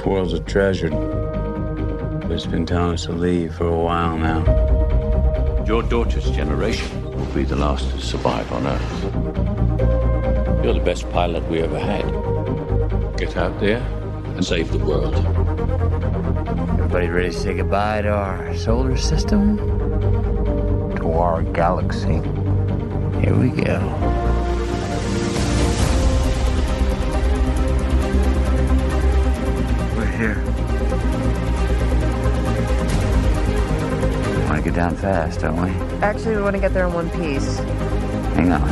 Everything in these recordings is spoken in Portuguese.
This world's a treasure. But it's been telling us to leave for a while now. Your daughter's generation will be the last to survive on Earth. You're the best pilot we ever had. Get out there and save the world. Everybody ready to say goodbye to our solar system? To our galaxy. Here we go. Get down fast, don't we? Actually, we want to get there in one piece. Hang on.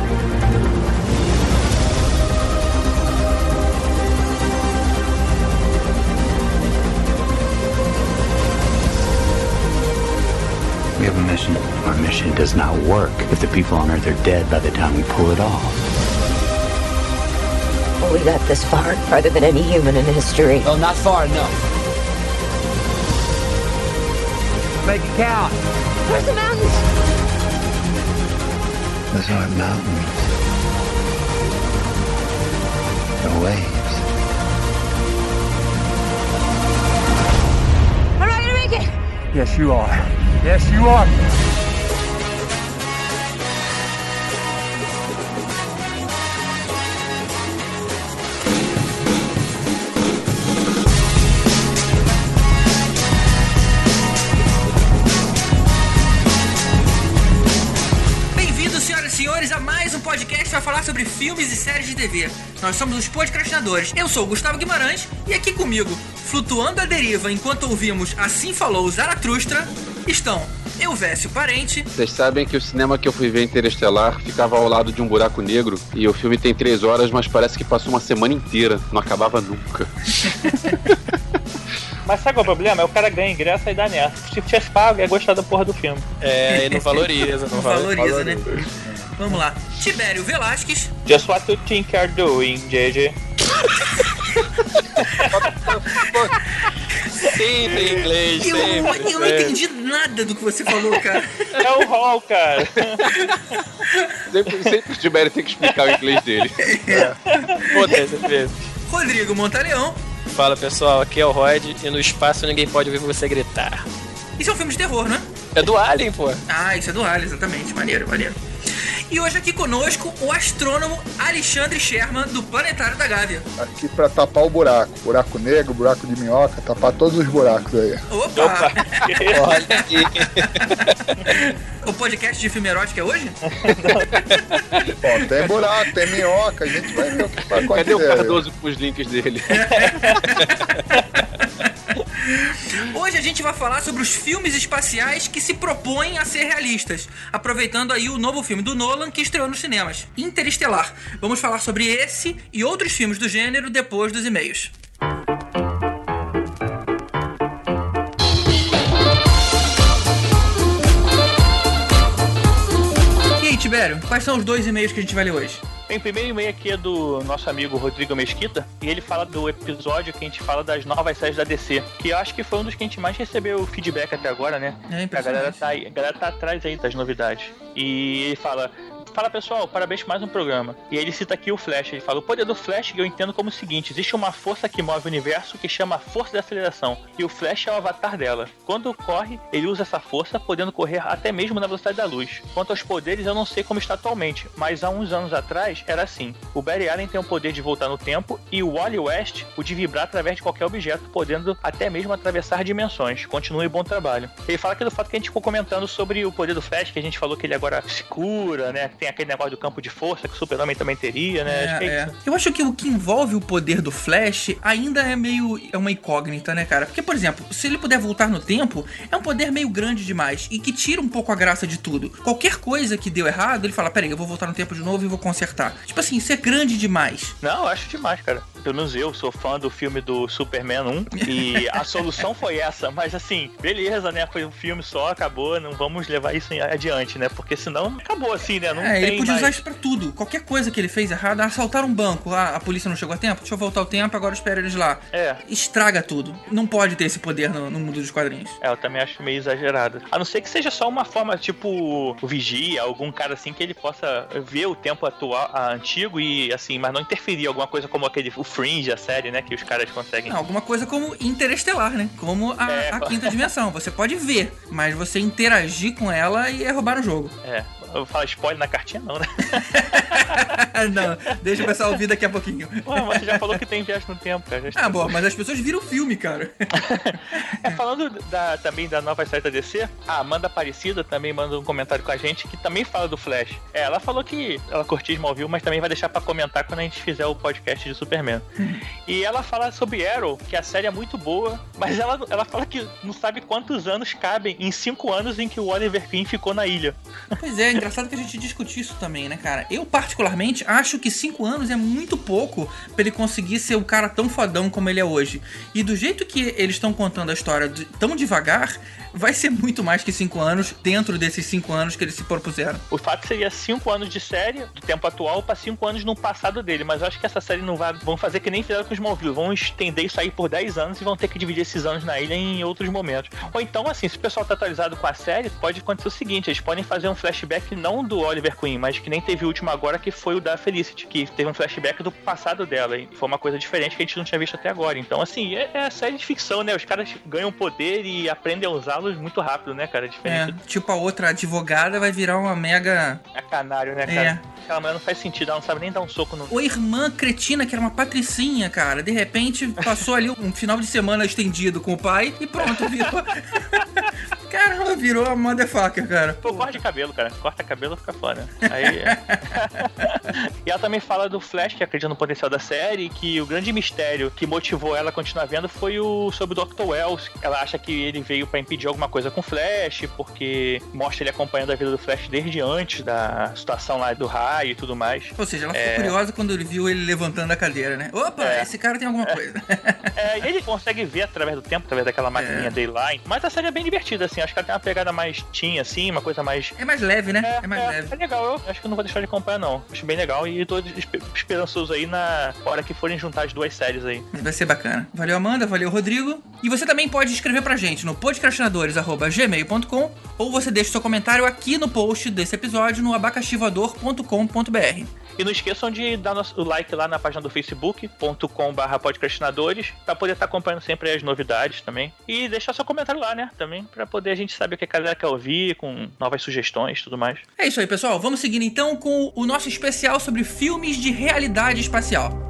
We have a mission. Our mission does not work if the people on Earth are dead by the time we pull it off. Well, we got this far, farther than any human in history. Oh, not far enough. Make it count. Where's the mountains? Those aren't mountains. They're waves. I'm not gonna make it! Yes, you are. Yes, you are. Filmes e séries de TV. Nós somos os podcastinadores. Eu sou o Gustavo Guimarães e aqui comigo, flutuando à deriva enquanto ouvimos Assim Falou Zaratustra, estão Elvésio Parente, Vocês sabem que o cinema que eu fui ver Interestelar ficava ao lado de um buraco negro e o filme tem três horas, mas parece que passou uma semana inteira. Não acabava nunca. Mas sabe qual é o problema? É o cara ganha ingresso e dá nessa. Se tivesse pago, ia gostar da porra do filme. É, e não valoriza, não não valoriza, né? Vamos lá. Tibério Velasquez, Just what you think you're doing, JJ. Sempre em inglês, eu, sempre. eu não entendi nada do que você falou, cara. É o Hall, cara. Sempre, sempre o Tibério tem que explicar o inglês dele. Foda-se, vezes. Rodrigo Montaleão, Fala pessoal, aqui é o Rod e no espaço ninguém pode ouvir você gritar. isso é um filme de terror, né? É do Alien, pô. Ah, isso é do Alien, exatamente. Maneiro, maneiro. E hoje aqui conosco o astrônomo Alexandre Sherman, do Planetário da Gávea. Aqui pra tapar o buraco. Buraco negro, buraco de minhoca, tapar todos os buracos aí. Opa! Olha aqui. o podcast de filme erótico é hoje? Ó, tem buraco, tem minhoca, a gente vai ver o que vai acontecer. Cadê o. Cardoso com os links dele? Hoje a gente vai falar sobre os filmes espaciais que se propõem a ser realistas, aproveitando aí o novo filme do Nolan que estreou nos cinemas, Interestelar. Vamos falar sobre esse e outros filmes do gênero depois dos e-mails. Tibério, quais são os dois e-mails que a gente vai ler hoje? Bem, o primeiro e-mail aqui é do nosso amigo Rodrigo Mesquita, e ele fala do episódio que a gente fala das novas séries da DC, que eu acho que foi um dos que a gente mais recebeu feedback até agora, né? É a galera tá, a galera tá atrás aí das novidades. E ele fala. Fala pessoal, parabéns mais um programa. E ele cita aqui o Flash. Ele fala: O poder do Flash eu entendo como o seguinte: existe uma força que move o universo que chama força da aceleração. E o Flash é o avatar dela. Quando corre, ele usa essa força, podendo correr até mesmo na velocidade da luz. Quanto aos poderes, eu não sei como está atualmente, mas há uns anos atrás era assim. O Barry Allen tem o poder de voltar no tempo e o Wally West o de vibrar através de qualquer objeto, podendo até mesmo atravessar dimensões. Continue bom trabalho. Ele fala aqui do fato que a gente ficou comentando sobre o poder do Flash, que a gente falou que ele agora se cura, né? Tem aquele negócio do campo de força que o Super-Homem também teria, né? Acho que é isso. Eu acho que o que envolve o poder do Flash ainda é meio. é uma incógnita, né, cara? Porque, por exemplo, se ele puder voltar no tempo, é um poder meio grande demais e que tira um pouco a graça de tudo. Qualquer coisa que deu errado, ele fala: peraí, eu vou voltar no tempo de novo e vou consertar. Tipo assim, isso é grande demais. Não, eu acho demais, cara. Pelo menos eu sou fã do filme do Superman 1 e a solução foi essa, mas assim, beleza, né? Foi um filme só, acabou, não vamos levar isso adiante, né? Porque senão acabou assim, né? Não, É, ele podia mais. usar isso pra tudo. Qualquer coisa que ele fez errado, assaltar um banco, ah, a polícia não chegou a tempo, deixa eu voltar o tempo, agora eu espero eles lá. É. Estraga tudo. Não pode ter esse poder no, no mundo dos quadrinhos. É, eu também acho meio exagerado. A não ser que seja só uma forma, tipo, Vigia, algum cara assim que ele possa ver o tempo atual, a, antigo e assim, mas não interferir. Alguma coisa como aquele, o Fringe, a série, né? Que os caras conseguem. Não, alguma coisa como interestelar, né? Como a, É, a quinta dimensão. Você pode ver, mas você interagir com ela e é roubar o jogo. É. Eu vou falar spoiler na cartinha, não, né? não, deixa o pessoal ouvir daqui a pouquinho. Ué, mas você já falou que tem viagem no tempo, cara. Ah, bom, mas as pessoas viram o filme, cara. É, falando da- também da nova série da DC, a Amanda Aparecida também manda um comentário com a gente que também fala do Flash. É, ela falou que ela curtiu Smallville, mas também vai deixar pra comentar quando a gente fizer o podcast de Superman. e ela fala sobre Arrow, que a série é muito boa, mas ela, ela fala que não sabe quantos anos cabem em cinco anos em que o Oliver Queen ficou na ilha. Pois é, é engraçado que a gente discute isso também, né, cara? Eu, particularmente, acho que cinco anos é muito pouco pra ele conseguir ser o cara tão fodão como ele é hoje. E do jeito que eles estão contando a história de- tão devagar, vai ser muito mais que cinco anos dentro desses cinco anos que eles se propuseram. O fato seria cinco anos de série, do tempo atual, pra cinco anos no passado dele. Mas eu acho que essa série não vai. Vão fazer que nem fizeram com os Smallville. Vão estender isso aí por 10 anos e vão ter que dividir esses anos na ilha em outros momentos. Ou então, assim, se o pessoal tá atualizado com a série, pode acontecer o seguinte: eles podem fazer um flashback não do Oliver Queen, mas que nem teve o último agora, que foi o da Felicity, que teve um flashback do passado dela. E foi uma coisa diferente que a gente não tinha visto até agora. Então, assim, é, é série de ficção, né? Os caras ganham poder e aprendem a usá-los muito rápido, né, cara? É, Diferente tipo a outra advogada vai virar uma mega. é canário, né, É. cara? Aquela mulher não faz sentido, ela não sabe nem dar um soco no. Ou irmã cretina, que era uma patricinha, cara. De repente passou ali um final de semana estendido com o pai e pronto, virou. Caramba, virou a motherfucker, cara. Pô, corta de cabelo, cara. Corta cabelo fica foda. Aí. e ela também fala do Flash, que acredita no potencial da série, e que o grande mistério que motivou ela a continuar vendo foi o sobre o Dr. Wells. Ela acha que ele veio pra impedir alguma coisa com o Flash, porque mostra ele acompanhando a vida do Flash desde antes da situação lá do raio e tudo mais. Ou seja, ela ficou É. curiosa quando ele viu ele levantando a cadeira, né? Opa, É. esse cara tem alguma coisa. É, e ele consegue ver através do tempo, através daquela maquininha É. dele lá. Mas a série é bem divertida, assim. Acho que ela tem uma pegada mais teen, assim, uma coisa mais É mais leve, né? É, mais leve. É legal, eu acho que não vou deixar de acompanhar, não. Acho bem legal e tô espe- esperançoso aí na hora que forem juntar as duas séries aí. Vai ser bacana. Valeu, Amanda. Valeu, Rodrigo. E você também pode escrever pra gente no podcastinadores.gmail.com ou você deixa seu comentário aqui no post desse episódio no abacaxivador.com.br. E não esqueçam de dar o like lá na página do facebook.com.br podcastinadores pra poder estar acompanhando sempre as novidades também. E deixar seu comentário lá, né? Também pra poder a gente saber o que a galera quer ouvir, com novas sugestões tudo mais. É isso aí, pessoal. Vamos seguir então com o nosso especial sobre filmes de realidade espacial.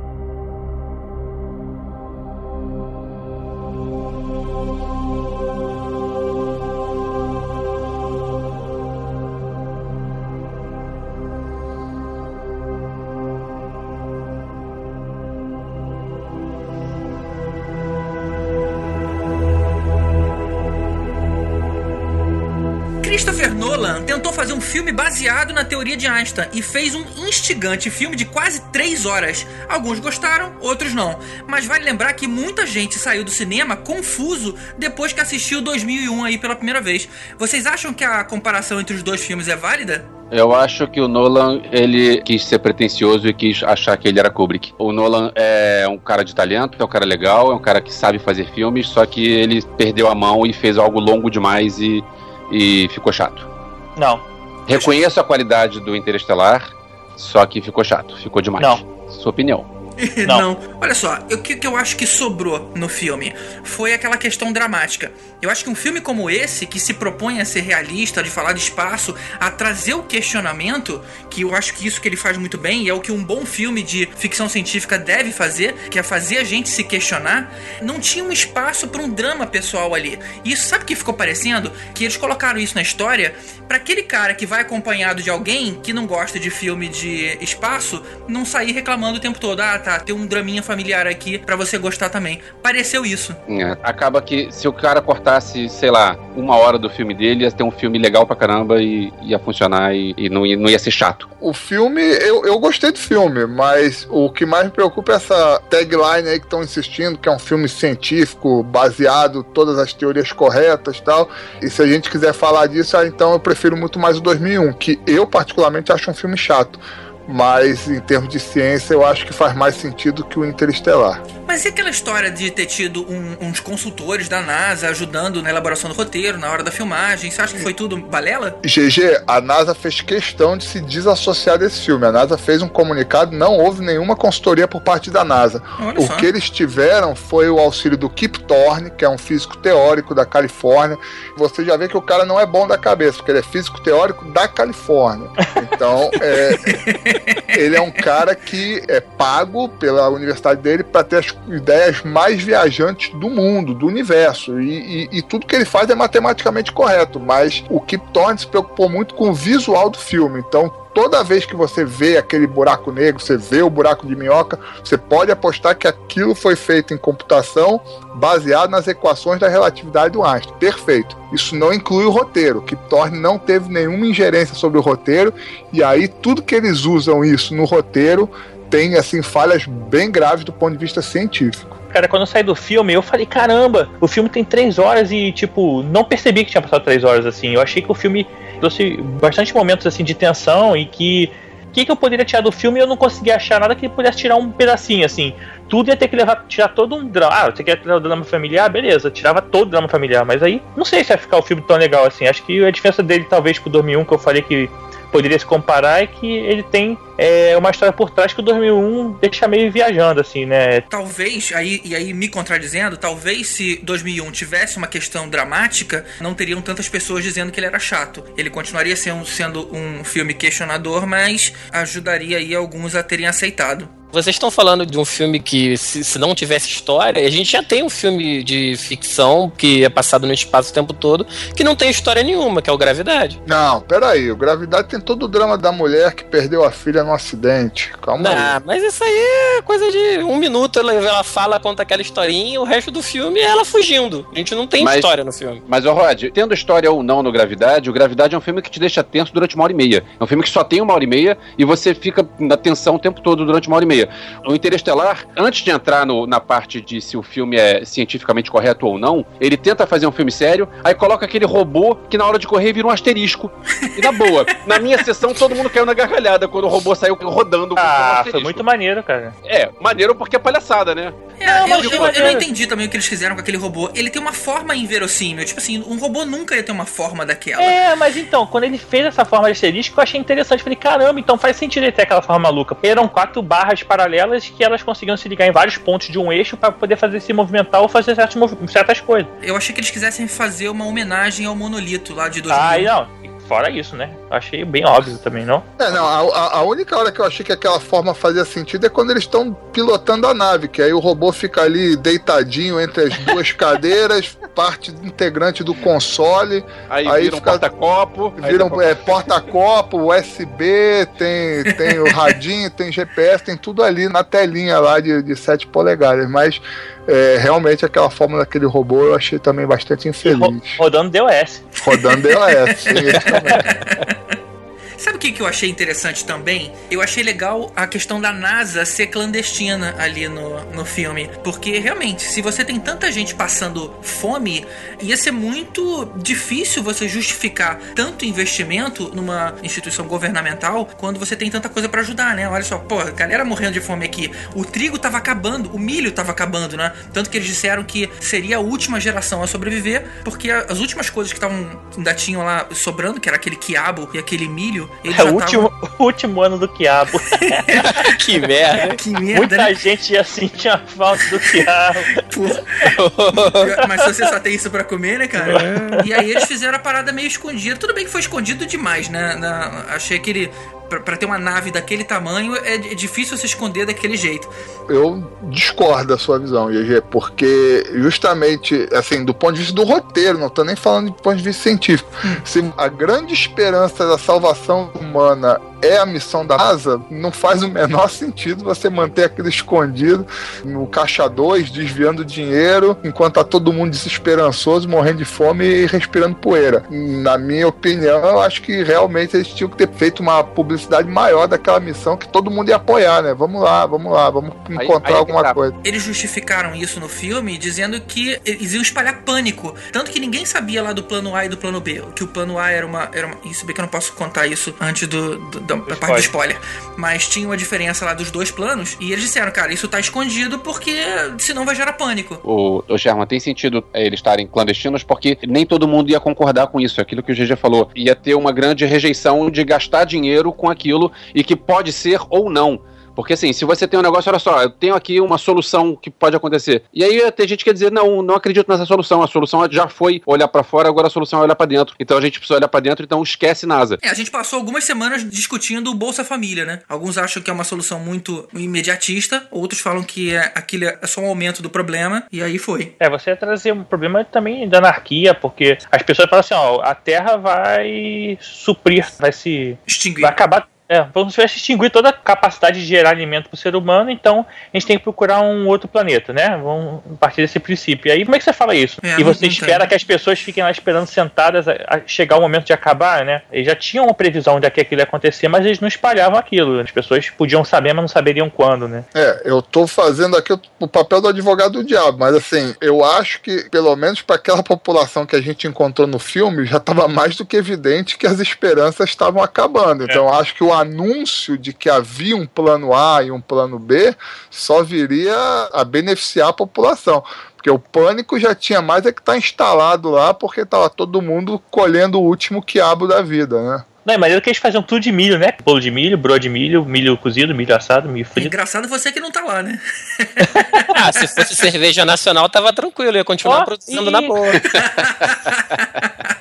Filme baseado na teoria de Einstein e fez um instigante filme de quase 3 horas. Alguns gostaram, outros não. Mas vale lembrar que muita gente saiu do cinema confuso depois que assistiu 2001 aí pela primeira vez. Vocês acham que a comparação entre os dois filmes é válida? Eu acho que o Nolan, ele quis ser pretencioso e quis achar que ele era Kubrick. O Nolan é um cara de talento, é um cara legal, é um cara que sabe fazer filmes, só que ele perdeu a mão e fez algo longo demais e, e ficou chato. Não. Reconheço a qualidade do Interestelar, só que ficou chato, ficou demais. Não. Sua opinião. Não. Olha só, o que, que eu acho que sobrou no filme foi aquela questão dramática. Eu acho que um filme como esse, que se propõe a ser realista, de falar de espaço, a trazer o questionamento, que eu acho que isso que ele faz muito bem, e é o que um bom filme de ficção científica deve fazer, que é fazer a gente se questionar, não tinha um espaço para um drama pessoal ali. E isso sabe o que ficou parecendo? Que eles colocaram isso na história para aquele cara que vai acompanhado de alguém que não gosta de filme de espaço, não sair reclamando o tempo todo. Ah, tá, tem um draminha familiar aqui pra você gostar também. Pareceu isso. É, acaba que se o cara cortar botasse, sei lá, uma hora do filme dele, ia ter um filme legal pra caramba e ia funcionar e, e não, ia, não ia ser chato. O filme, eu, eu gostei do filme, mas o que mais me preocupa é essa tagline aí que estão insistindo, que é um filme científico, baseado todas as teorias corretas e tal. E se a gente quiser falar disso, ah, então eu prefiro muito mais o 2001, que eu particularmente acho um filme chato mas em termos de ciência eu acho que faz mais sentido que o Interestelar. Mas e aquela história de ter tido um- uns consultores da NASA ajudando na elaboração do roteiro, na hora da filmagem? Você acha que foi tudo balela? GG, a NASA fez questão de se desassociar desse filme. A NASA fez um comunicado, não houve nenhuma consultoria por parte da NASA. Olha o só. que eles tiveram foi o auxílio do Kip Thorne, que é um físico teórico da Califórnia. Você já vê que o cara não é bom da cabeça, porque ele é físico teórico da Califórnia. Então, é, ele é um cara que é pago pela universidade dele para ter as ideias mais viajantes do mundo, do universo. E, e- e tudo que ele faz é matematicamente correto. Mas o Kip Thorne se preocupou muito com o visual do filme. Então, toda vez que você vê aquele buraco negro, você vê o buraco de minhoca, você pode apostar que aquilo foi feito em computação baseado nas equações da relatividade do Einstein. Perfeito. Isso não inclui o roteiro. Kip Thorne não teve nenhuma ingerência sobre o roteiro. E aí, tudo que eles usam isso no roteiro tem assim falhas bem graves do ponto de vista científico. Cara, quando eu saí do filme, eu falei, caramba, o filme tem três horas e, tipo, não percebi que tinha passado três horas, assim. Eu achei que o filme trouxe bastante momentos, assim, de tensão e que... O que, que eu poderia tirar do filme e eu não conseguia achar nada que pudesse tirar um pedacinho, assim. Tudo ia ter que levar, tirar todo um drama. Ah, você quer tirar o drama familiar? Beleza, tirava todo o drama familiar. Mas aí, não sei se ia ficar o filme tão legal assim. Acho que a diferença dele, talvez, pro 2001, que eu falei que poderia se comparar, é que ele tem é, uma história por trás que o 2001 deixa meio viajando, assim, né? Talvez, aí, e aí me contradizendo, talvez se 2001 tivesse uma questão dramática, não teriam tantas pessoas dizendo que ele era chato. Ele continuaria sendo, sendo um filme questionador, mas ajudaria aí alguns a terem aceitado. Vocês estão falando de um filme que, se, se não tivesse história, a gente já tem um filme de ficção que é passado no espaço o tempo todo, que não tem história nenhuma, que é o Gravidade. Não, peraí. O Gravidade tem todo o drama da mulher que perdeu a filha num acidente. Calma aí. Ah, mas isso aí é coisa de um minuto, ela, ela fala, conta aquela historinha, e o resto do filme é ela fugindo. A gente não tem Mas- história no filme. Mas, ô Rod, tendo história ou não no Gravidade, o Gravidade é um filme que te deixa tenso durante uma hora e meia. É um filme que só tem uma hora e meia e você fica na tensão o tempo todo durante uma hora e meia. O Interestelar, antes de entrar no- na parte de se o filme é cientificamente correto ou não, ele tenta fazer um filme sério, aí coloca aquele robô que na hora de correr vira um asterisco. E na boa, na minha sessão todo mundo caiu na gargalhada quando o robô saiu rodando com Ah, foi muito maneiro, cara. É, maneiro porque é palhaçada, né? É, Não, eu, mas eu- que eu não entendi também o que eles fizeram com aquele robô. Ele tem uma forma inverossímil. Tipo assim, um robô nunca ia ter uma forma daquela. É, mas então, quando ele fez essa forma de asterisco, eu achei interessante. Falei, caramba, então faz sentido ele ter aquela forma maluca. Eram quatro barras paralelas que elas conseguiam se ligar em vários pontos de um eixo para poder fazer se movimentar ou fazer certas, certas coisas. Eu achei que eles quisessem fazer uma homenagem ao monolito lá de 2000. Ah, não. Fora isso, né? Achei bem óbvio também, não? É, não, a, a- única hora que eu achei que aquela forma fazia sentido é quando eles estão pilotando a nave, que aí o robô fica ali deitadinho entre as duas cadeiras, parte integrante do console, Aí, Aí vira um fica- porta-copo. aí viram depois- é, porta-copo, USB, tem, tem o radinho, tem GPS, tem tudo ali na telinha lá de, de 7 polegadas, mas é, realmente aquela forma daquele robô eu achei também bastante Ro- infeliz. rodando DOS. Rodando DOS, tem isso também. Sabe o que, que eu achei interessante também? Eu achei legal a questão da NASA ser clandestina ali no, no filme. Porque realmente, se você tem tanta gente passando fome, ia ser muito difícil você justificar tanto investimento numa instituição governamental quando você tem tanta coisa pra ajudar, né? Olha só, pô, a galera morrendo de fome aqui. O trigo tava acabando, o milho tava acabando, né? Tanto que eles disseram que seria a última geração a sobreviver, porque as últimas coisas que estavam ainda tinham lá sobrando, que era aquele quiabo e aquele milho, eles É o último, o último ano do quiabo. que merda. Que merda, Muita né? gente ia sentir a falta do quiabo. Mas se você só tem isso pra comer, né, cara? E aí eles fizeram a parada meio escondida. Tudo bem que foi escondido demais, né? Na- achei que ele. Pra ter uma nave daquele tamanho, é, é difícil você esconder daquele jeito. eu discordo da sua visão, GG, porque justamente, assim, do ponto de vista do roteiro, não tô nem falando do ponto de vista científico. Se a grande esperança da salvação humana é a missão da NASA, não faz o menor sentido você manter aquilo escondido no caixa 2, desviando dinheiro, enquanto tá todo mundo desesperançoso, morrendo de fome e respirando poeira. Na minha opinião, eu acho que realmente eles tinham que ter feito uma publicidade maior daquela missão que todo mundo ia apoiar, né? Vamos lá, vamos lá, vamos encontrar aí é alguma tá. coisa. Eles justificaram isso no filme dizendo que eles iam espalhar pânico. Tanto que ninguém sabia lá do plano A e do plano B. Que o plano A era uma. Era uma isso bem que eu não posso contar isso antes do, do- da, da parte do spoiler. Mas tinha uma diferença lá dos dois planos. E eles disseram, cara, isso tá escondido porque senão vai gerar pânico. O, o Sherman, tem sentido é, eles estarem clandestinos porque nem todo mundo ia concordar com isso, é aquilo que o GG falou. Ia ter uma grande rejeição de gastar dinheiro com aquilo e que pode ser ou não. Porque assim, se você tem um negócio, olha só, eu tenho aqui uma solução que pode acontecer. E aí ter gente que ia dizer, não, não acredito nessa solução. A solução já foi olhar pra fora, agora a solução é olhar pra dentro. Então a gente precisa olhar pra dentro, então esquece NASA. É, a gente passou algumas semanas discutindo o Bolsa Família, né? Alguns acham que é uma solução muito imediatista, outros falam que é, aquilo é só um aumento do problema, e aí foi. É, você ia trazer um problema também da anarquia, porque as pessoas falam assim, ó, a Terra vai suprir, vai se... Extinguir. Vai acabar... É, como se tivesse extinguir toda a capacidade de gerar alimento para o ser humano, então a gente tem que procurar um outro planeta, né? Vamos partir desse princípio. E aí, como é que você fala isso? É, e você não espera que as pessoas fiquem lá esperando sentadas a, a chegar o momento de acabar, né? Eles já tinham uma previsão de que aquilo ia acontecer, mas eles não espalhavam aquilo. As pessoas podiam saber, mas não saberiam quando, né? É, eu tô fazendo aqui o, o papel do advogado do diabo, mas assim, eu acho que, pelo menos para aquela população que a gente encontrou no filme, já estava mais do que evidente que as esperanças estavam acabando. Então, eu acho que o anúncio de que havia um plano A e um plano B só viria a beneficiar a população. Porque o pânico já tinha mais é que tá instalado lá, porque tava todo mundo colhendo o último quiabo da vida, né? Não, é maneiro que eles faziam tudo de milho, né? Bolo de milho, broa de milho, milho cozido, milho assado, milho frito. Engraçado você que não tá lá, né? Ah, se fosse cerveja nacional, tava tranquilo, ia continuar Ó, produzindo e- na boa.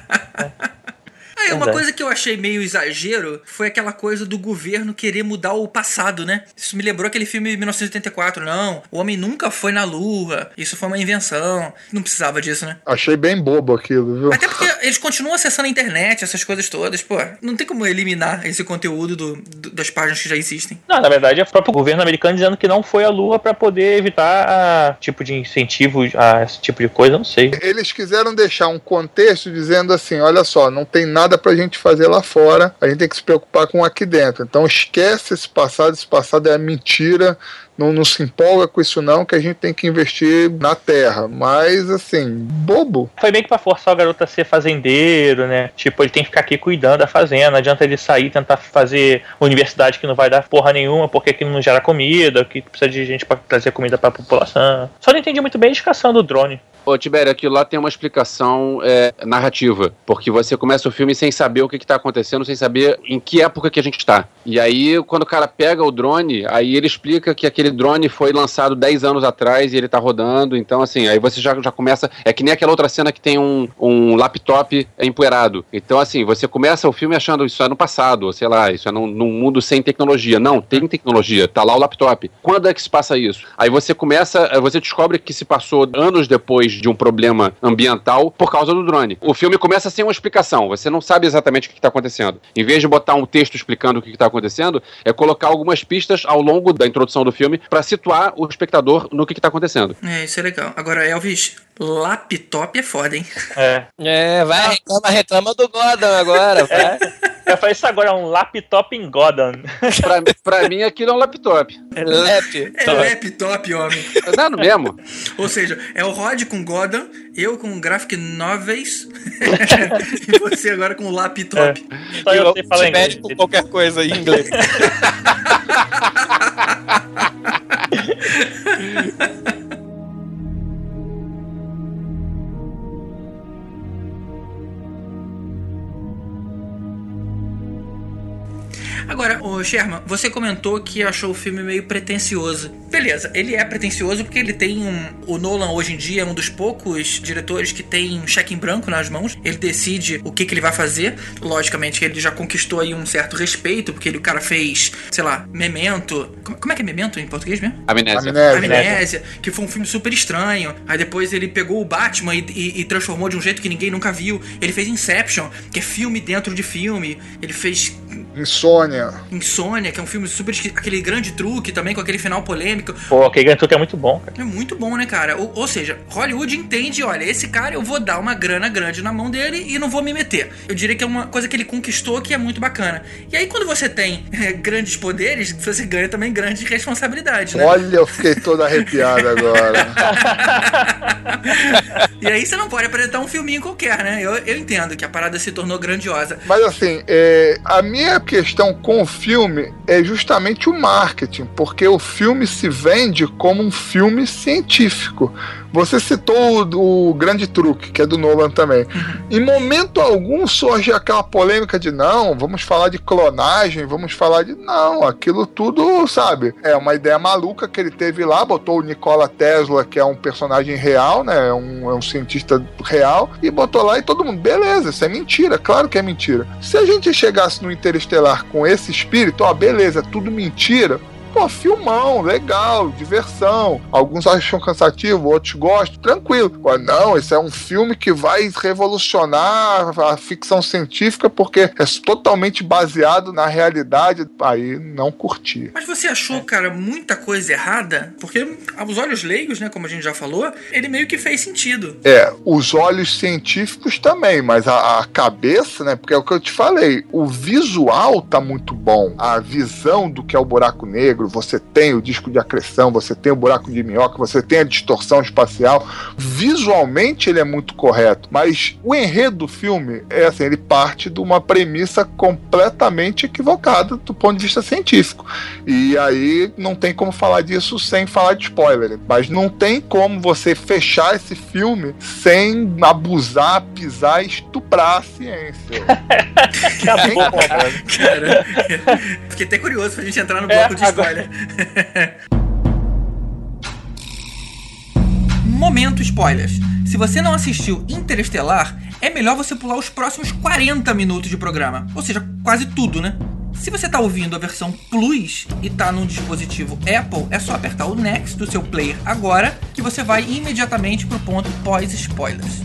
Aí, uma coisa que eu achei meio exagero foi aquela coisa do governo querer mudar o passado, né? Isso me lembrou aquele filme de 1984. Não, o homem nunca foi na lua. Isso foi uma invenção. Não precisava disso, né? Achei bem bobo aquilo, viu? Até porque eles continuam acessando a internet, essas coisas todas. Pô, não tem como eliminar esse conteúdo do- do- das páginas que já existem. Não, na verdade é o próprio governo americano dizendo que não foi à Lua para poder evitar a, tipo de incentivo a esse tipo de coisa, eu não sei. Eles quiseram deixar um contexto dizendo assim: olha só, não tem nada pra gente fazer lá fora, a gente tem que se preocupar com aqui dentro. Então esquece esse passado, esse passado é mentira, não, não se empolga com isso não, que a gente tem que investir na terra. Mas assim, bobo. Foi meio que pra forçar o garoto a ser fazendeiro, né? Tipo, ele tem que ficar aqui cuidando da fazenda, não adianta ele sair tentar fazer universidade que não vai dar porra nenhuma, porque aqui não gera comida, que precisa de gente pra trazer comida pra população. Só não entendi muito bem a indicação do drone. Ô, Tibério, aquilo lá tem uma explicação é, narrativa, porque você começa o filme sem saber o que, está acontecendo, sem saber em que época que a gente está. E aí, quando o cara pega o drone, aí ele explica que aquele drone foi lançado 10 anos atrás e ele tá rodando, então assim, aí você já, já começa, é que nem aquela outra cena que tem um, um laptop empoeirado. Então assim, você começa o filme achando isso é no passado, ou sei lá, isso é num, num mundo sem tecnologia. Não, tem tecnologia, tá lá o laptop. Quando é que se passa isso? Aí você começa, você descobre que se passou anos depois de um problema ambiental por causa do drone. O filme começa sem uma explicação, você não sabe exatamente o que está acontecendo. Em vez de botar um texto explicando o que está acontecendo, é colocar algumas pistas ao longo da introdução do filme para situar o espectador no que está acontecendo. É, isso é legal. Agora, Elvis, laptop é foda, hein? É. É, vai, reclama, reclama do Gordon agora, vai. Eu falei, isso agora é um laptop em Godon. pra, pra mim, aquilo é um laptop. Lap. É laptop, homem. Dá no mesmo. Ou seja, é o Rod com Gordon, eu com Graphic Novels e você agora com laptop. Só eu Eu sei falar inglês. por qualquer coisa em inglês. Agora, o Sherman, você comentou que achou o filme meio pretencioso. Beleza, ele é pretencioso porque ele tem um. O Nolan hoje em dia é um dos poucos diretores que tem um cheque em branco nas mãos. Ele decide o que, que ele vai fazer. Logicamente que ele já conquistou aí um certo respeito, porque ele, o cara fez, sei lá, Memento. Como, como é que é Memento em português mesmo? Amnésia. Amnésia. Amnésia, que foi um filme super estranho. Aí depois ele pegou o Batman e, e- e transformou de um jeito que ninguém nunca viu. Ele fez Inception, que é filme dentro de filme. Ele fez Insônia. Insônia, que é um filme super. aquele grande truque também, com aquele final polêmico. Pô, aquele Grand Truque é muito bom, cara. É muito bom, né, cara? Ou, ou seja, Hollywood entende, olha, esse cara eu vou dar uma grana grande na mão dele e não vou me meter. Eu diria que é uma coisa que ele conquistou que é muito bacana. E aí, quando você tem eh, grandes poderes, você ganha também grandes responsabilidades, né? Olha, eu fiquei todo arrepiado agora. E aí você não pode apresentar um filminho qualquer, né? Eu, eu entendo que a parada se tornou grandiosa. Mas assim, é, a minha questão com o filme é justamente o marketing, porque o filme se vende como um filme científico. Você citou o, o Grande Truque, que é do Nolan também. Em momento algum surge aquela polêmica de não, vamos falar de clonagem, vamos falar de. Não, aquilo tudo, sabe? É uma ideia maluca que ele teve lá, botou o Nikola Tesla, que é um personagem real, né? É um, é um cientista real, e botou lá e todo mundo, beleza, isso é mentira, claro que é mentira. Se a gente chegasse no Interestelar com esse espírito, ó, beleza, tudo mentira. Pô, filmão, legal, diversão. Alguns acham cansativo, outros gostam, tranquilo. Agora, não, esse é um filme que vai revolucionar a ficção científica porque é totalmente baseado na realidade. Aí não curti. Mas você achou, cara, muita coisa errada? Porque, aos olhos leigos, né, como a gente já falou, ele meio que fez sentido. É, os olhos científicos também, mas a, a cabeça, né? Porque é o que eu te falei, o visual tá muito bom. A visão do que é o buraco negro, você tem o disco de acreção, você tem o buraco de minhoca, você tem a distorção espacial. Visualmente ele é muito correto, mas o enredo do filme é assim, ele parte de uma premissa completamente equivocada do ponto de vista científico. E aí não tem como falar disso sem falar de spoiler. Mas não tem como você fechar esse filme sem abusar, pisar e estuprar a ciência. Acabou. Cara, fiquei até curioso pra gente entrar no É, bloco de agora- spoiler. Momento spoilers. Se você não assistiu Interestelar, é melhor você pular os próximos 40 minutos de programa. Ou seja, quase tudo, né? Se você tá ouvindo a versão Plus e tá num dispositivo Apple, é só apertar o Next do seu player agora que você vai imediatamente pro ponto pós-spoilers.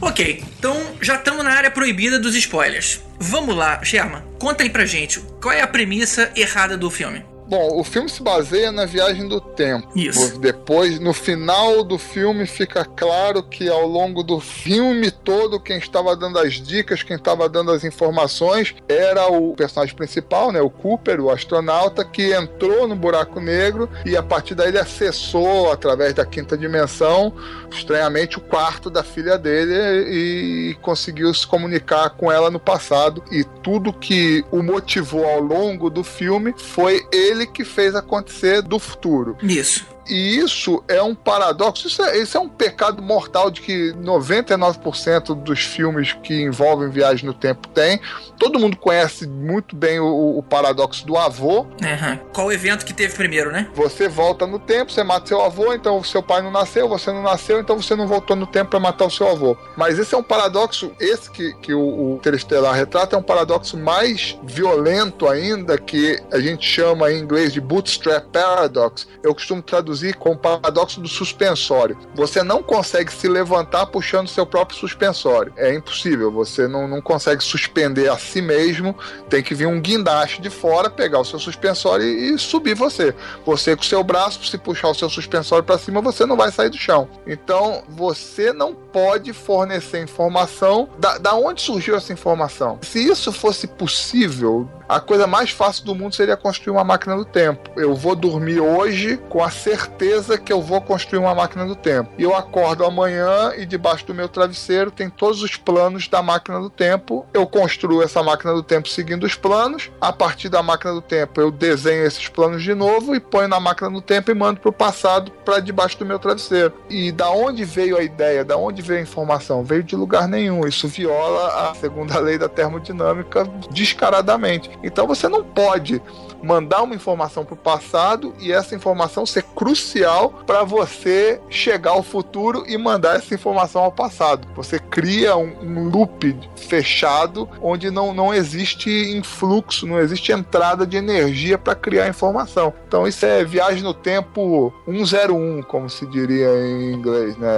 Ok, então já estamos na área proibida dos spoilers. Vamos lá, Sherman, conta aí pra gente qual é a premissa errada do filme. Bom, o filme se baseia na viagem do tempo. Isso. Depois, no final do filme, fica claro que ao longo do filme todo, quem estava dando as dicas, quem estava dando as informações, era o personagem principal, né? O Cooper, o astronauta, que entrou no buraco negro e a partir daí ele acessou, através da quinta dimensão, estranhamente, o quarto da filha dele e conseguiu se comunicar com ela no passado. E tudo que o motivou ao longo do filme foi ele que fez acontecer do futuro. Isso. E isso é um paradoxo, isso é, é um pecado mortal de que 99% dos filmes que envolvem viagem no tempo tem. Todo mundo conhece muito bem o, o paradoxo do avô. Aham. Qual o evento que teve primeiro, né? Você volta no tempo, você mata seu avô, então seu pai não nasceu, você não nasceu, então você não voltou no tempo para matar o seu avô. Mas esse é um paradoxo, esse que, que o, o Interestelar retrata é um paradoxo mais violento ainda, que a gente chama em inglês de bootstrap paradox. Eu costumo traduzir como paradoxo do suspensório. Você não consegue se levantar puxando seu próprio suspensório. É impossível, você não, não consegue suspender a si mesmo, tem que vir um guindaste de fora, pegar o seu suspensório e, e subir você. Você com o seu braço, se puxar o seu suspensório para cima, você não vai sair do chão. Então, você não pode fornecer informação. Da, da onde surgiu essa informação? Se isso fosse possível, a coisa mais fácil do mundo seria construir uma máquina do tempo. Eu vou dormir hoje com a certeza que eu vou construir uma máquina do tempo. E eu acordo amanhã e debaixo do meu travesseiro tem todos os planos da máquina do tempo. Eu construo essa máquina do tempo seguindo os planos. A partir da máquina do tempo, eu desenho esses planos de novo e ponho na máquina do tempo e mando para o passado para debaixo do meu travesseiro. E da onde veio a ideia? Da onde veio a informação? Veio de lugar nenhum. Isso viola a segunda lei da termodinâmica descaradamente. Então você não pode mandar uma informação para o passado e essa informação ser crucial para você chegar ao futuro e mandar essa informação ao passado. Você cria um, um loop fechado onde não, não existe influxo, não existe entrada de energia para criar informação. Então isso é viagem no tempo 101, como se diria em inglês, né?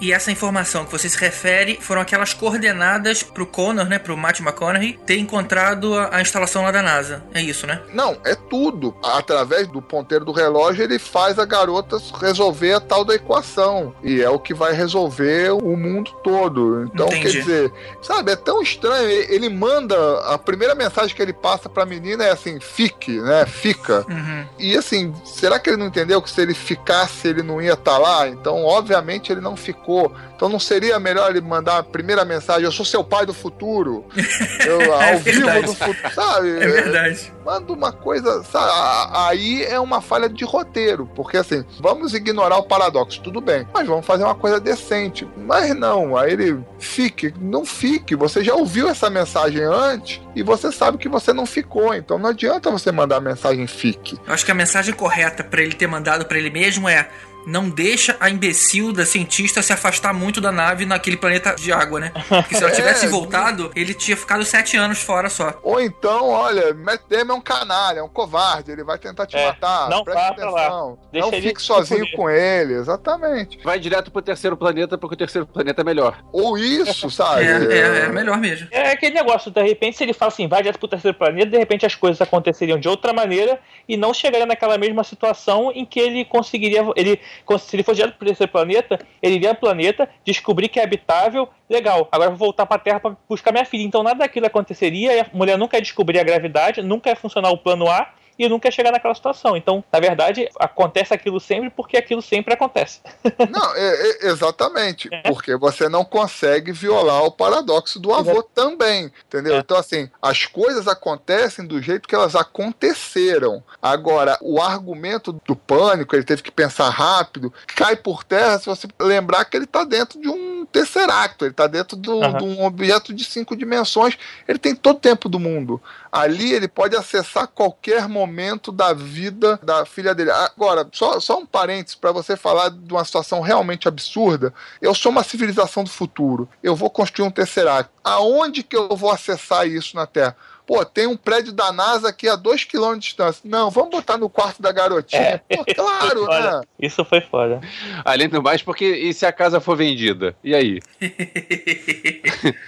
E essa informação que você se refere foram aquelas coordenadas pro Connor, né, pro Matt McConaughey, ter encontrado a, a instalação lá da NASA. É isso, né? Não, é tudo. Através do ponteiro do relógio, ele faz a garota resolver a tal da equação. E é o que vai resolver o mundo todo. Então, Entendi. quer dizer, sabe, é tão estranho. Ele ele manda. A primeira mensagem que ele passa pra menina é assim: fique, né? Fica. Uhum. E assim, será que ele não entendeu que se ele ficasse, ele não ia estar lá? Então, obviamente, ele não ficou. Então, não seria melhor ele mandar a primeira mensagem: Eu sou seu pai do futuro. Eu, ao É vivo do futuro. Sabe? É verdade. Manda uma coisa. Sabe? Aí é uma falha de roteiro. Porque assim, vamos ignorar o paradoxo, tudo bem. Mas vamos fazer uma coisa decente. Mas não, aí ele fique. Não fique. Você já ouviu essa mensagem antes e você sabe que você não ficou. Então não adianta você mandar a mensagem fique. Eu acho que a mensagem correta pra ele ter mandado pra ele mesmo é não deixa a imbecil da cientista se afastar muito da nave naquele planeta de água, né? Porque se ela tivesse É. voltado, ele tinha ficado sete anos fora só. Ou então, olha, Matt Damon é um canalha, é um covarde, ele vai tentar te É, matar. não presta pra lá. atenção. Deixa não ele fique sozinho com ele, exatamente. Vai direto pro terceiro planeta, porque o terceiro planeta é melhor. Ou isso, sabe? É, é, é melhor mesmo. É aquele negócio, de repente, se ele fala assim, vai direto pro terceiro planeta, de repente as coisas aconteceriam de outra maneira e não chegaria naquela mesma situação em que ele conseguiria. Ele, se ele fosse direto pro terceiro planeta, ele iria pro planeta, descobrir que é habitável, legal. Agora vou voltar pra Terra pra buscar minha filha. Então nada daquilo aconteceria, a mulher nunca ia descobrir a gravidade, nunca ia funcionar o plano A. E nunca ia chegar naquela situação. Então, na verdade, acontece aquilo sempre porque aquilo sempre acontece. Não, é- é- exatamente. Porque você não consegue violar o paradoxo do avô também. Entendeu? É. Então, assim, as coisas acontecem do jeito que elas aconteceram. Agora, o argumento do pânico, ele teve que pensar rápido, cai por terra se você lembrar que ele está dentro de um tesseracto, ele está dentro do- Aham. de um objeto de cinco dimensões. Ele tem todo o tempo do mundo. Ali ele pode acessar qualquer momento da vida da filha dele. Agora, só, só um parênteses para você falar de uma situação realmente absurda. Eu sou uma civilização do futuro. Eu vou construir um Tesseract. Aonde que eu vou acessar isso na Terra? Pô, tem um prédio da NASA aqui a 2 km de distância. Não, vamos botar no quarto da garotinha. Pô, claro, né? Isso foi foda. Além do mais, porque e se a casa for vendida? E aí?